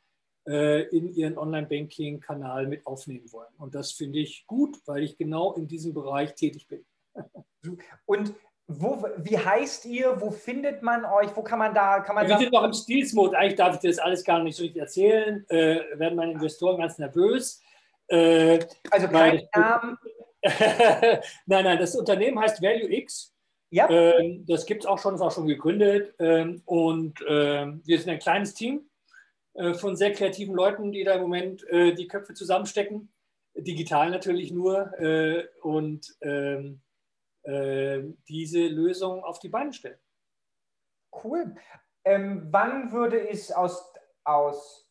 äh, in ihren Online-Banking-Kanal mit aufnehmen wollen. Und das finde ich gut, weil ich genau in diesem Bereich tätig bin. Und wo, wie heißt ihr? Wo findet man euch? Wo kann man da? Kann man Wir sind noch im Steels-Mode. Eigentlich darf ich dir das alles gar nicht so richtig erzählen. Äh, werden meine Investoren ganz nervös. Äh, also kein Namen. nein, nein, das Unternehmen heißt Value X. Ja. Ähm, das gibt es auch schon, ist auch schon gegründet. Ähm, und äh, wir sind ein kleines Team äh, von sehr kreativen Leuten, die da im Moment äh, die Köpfe zusammenstecken. Digital natürlich nur. Äh, und ähm, äh, diese Lösung auf die Beine stellen. Cool. Ähm, wann würde ich aus, aus,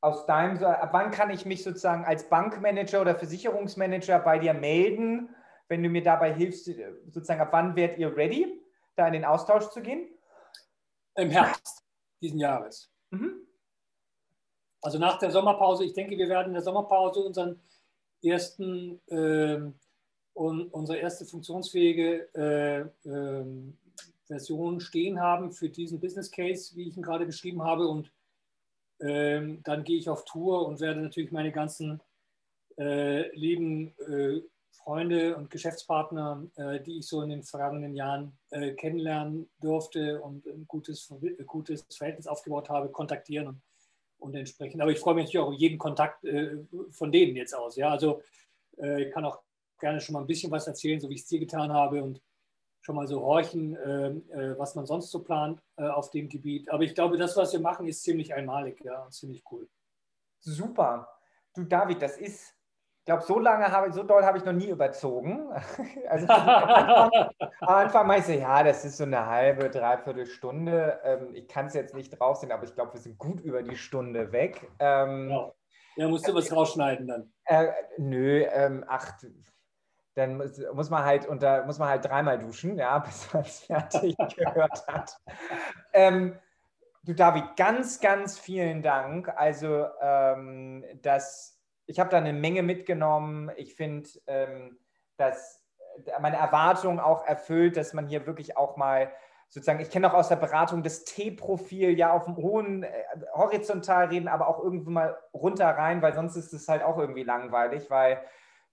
aus deinem, ab wann kann ich mich sozusagen als Bankmanager oder Versicherungsmanager bei dir melden, wenn du mir dabei hilfst, sozusagen ab wann werdet ihr ready, da in den Austausch zu gehen? Im Herbst diesen Jahres. Mhm. Also nach der Sommerpause, ich denke, wir werden in der Sommerpause unseren ersten äh, und unsere erste funktionsfähige äh, äh, Version stehen haben für diesen Business Case, wie ich ihn gerade beschrieben habe. Und ähm, dann gehe ich auf Tour und werde natürlich meine ganzen äh, lieben äh, Freunde und Geschäftspartner, äh, die ich so in den vergangenen Jahren äh, kennenlernen durfte und ein gutes, gutes Verhältnis aufgebaut habe, kontaktieren und und entsprechend. Aber ich freue mich natürlich auch über jeden Kontakt von denen jetzt aus. Ja, also ich kann auch gerne schon mal ein bisschen was erzählen, so wie ich es dir getan habe und schon mal so horchen, äh, äh was man sonst so plant äh, auf dem Gebiet. Aber ich glaube, das, was wir machen, ist ziemlich einmalig, ja, und ziemlich cool. Super. Du, David, das ist glaube, so lange habe so doll habe ich noch nie überzogen. Also am Anfang, meinte ich, ja, das ist so eine halbe, dreiviertel Stunde. Ähm, ich kann es jetzt nicht drauf sehen, aber ich glaube, wir sind gut über die Stunde weg. Ähm, ja. ja, musst du was rausschneiden dann? Äh, nö, ähm, ach, dann muss, muss, man halt unter, muss man halt dreimal duschen, ja, bis man es fertig gehört hat. Ähm, du David, ganz, ganz vielen Dank. Also, ähm, das ich habe da eine Menge mitgenommen. Ich finde, ähm, dass meine Erwartung auch erfüllt, dass man hier wirklich auch mal sozusagen, ich kenne auch aus der Beratung das T-Profil ja auf dem hohen äh, horizontal reden, aber auch irgendwie mal runter rein, weil sonst ist es halt auch irgendwie langweilig, weil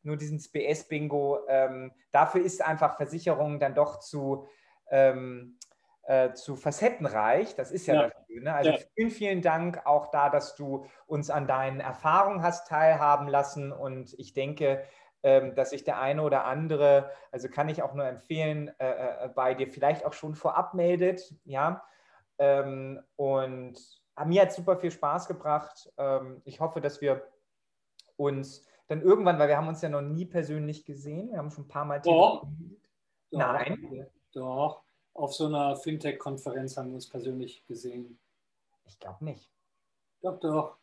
nur diesen BS-Bingo, ähm, dafür ist einfach Versicherung dann doch zu, ähm, äh, zu facettenreich. Das ist ja, ja. das Schöne. Also ja. vielen, vielen Dank auch da, dass du uns an deinen Erfahrungen hast teilhaben lassen. Und ich denke, ähm, dass sich der eine oder andere, also kann ich auch nur empfehlen, äh, äh, bei dir vielleicht auch schon vorab meldet. Ja. Ähm, und mir hat super viel Spaß gebracht. Ähm, ich hoffe, dass wir uns dann irgendwann, weil wir haben uns ja noch nie persönlich gesehen, wir haben schon ein paar Mal Doch. Nein. Doch auf so einer Fintech-Konferenz haben wir uns persönlich gesehen. Ich glaube nicht. Doch, doch.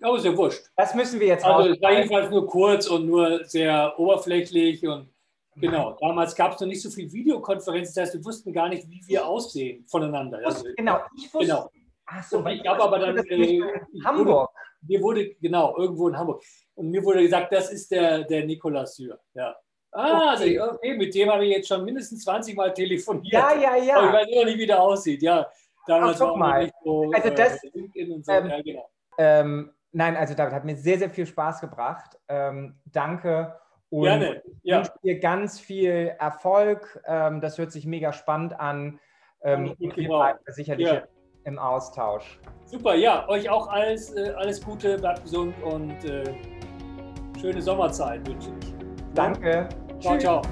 Aber ist ja wurscht. Das müssen wir jetzt Also es war jedenfalls nur kurz und nur sehr oberflächlich und genau. Damals gab es noch nicht so viel Videokonferenzen, das heißt, wir wussten gar nicht, wie wir aussehen voneinander. Also, genau, ich wusste. Genau. Ach so, ich habe aber dann äh, Hamburg. Mir wurde genau irgendwo in Hamburg und mir wurde gesagt, das ist der der Nikolaus Sür. Ja. Ah, okay. Also, okay, mit dem habe ich jetzt schon mindestens 20 Mal telefoniert. Ja, ja, ja. Aber ich weiß immer nicht, wie der aussieht. Ja, damals Ach, guck mal. So, also äh, das, äh, so. ähm, ja, genau. ähm, nein, also David hat mir sehr, sehr viel Spaß gebracht. Ähm, danke. Und Gerne. Ja. wünsche dir ganz viel Erfolg. Ähm, das hört sich mega spannend an. Ähm, und wir bleiben sicherlich ja. Im Austausch. Super, ja, euch auch alles, äh, alles Gute, bleibt gesund und äh, schöne Sommerzeit wünsche ich. Danke. Ciao, ciao.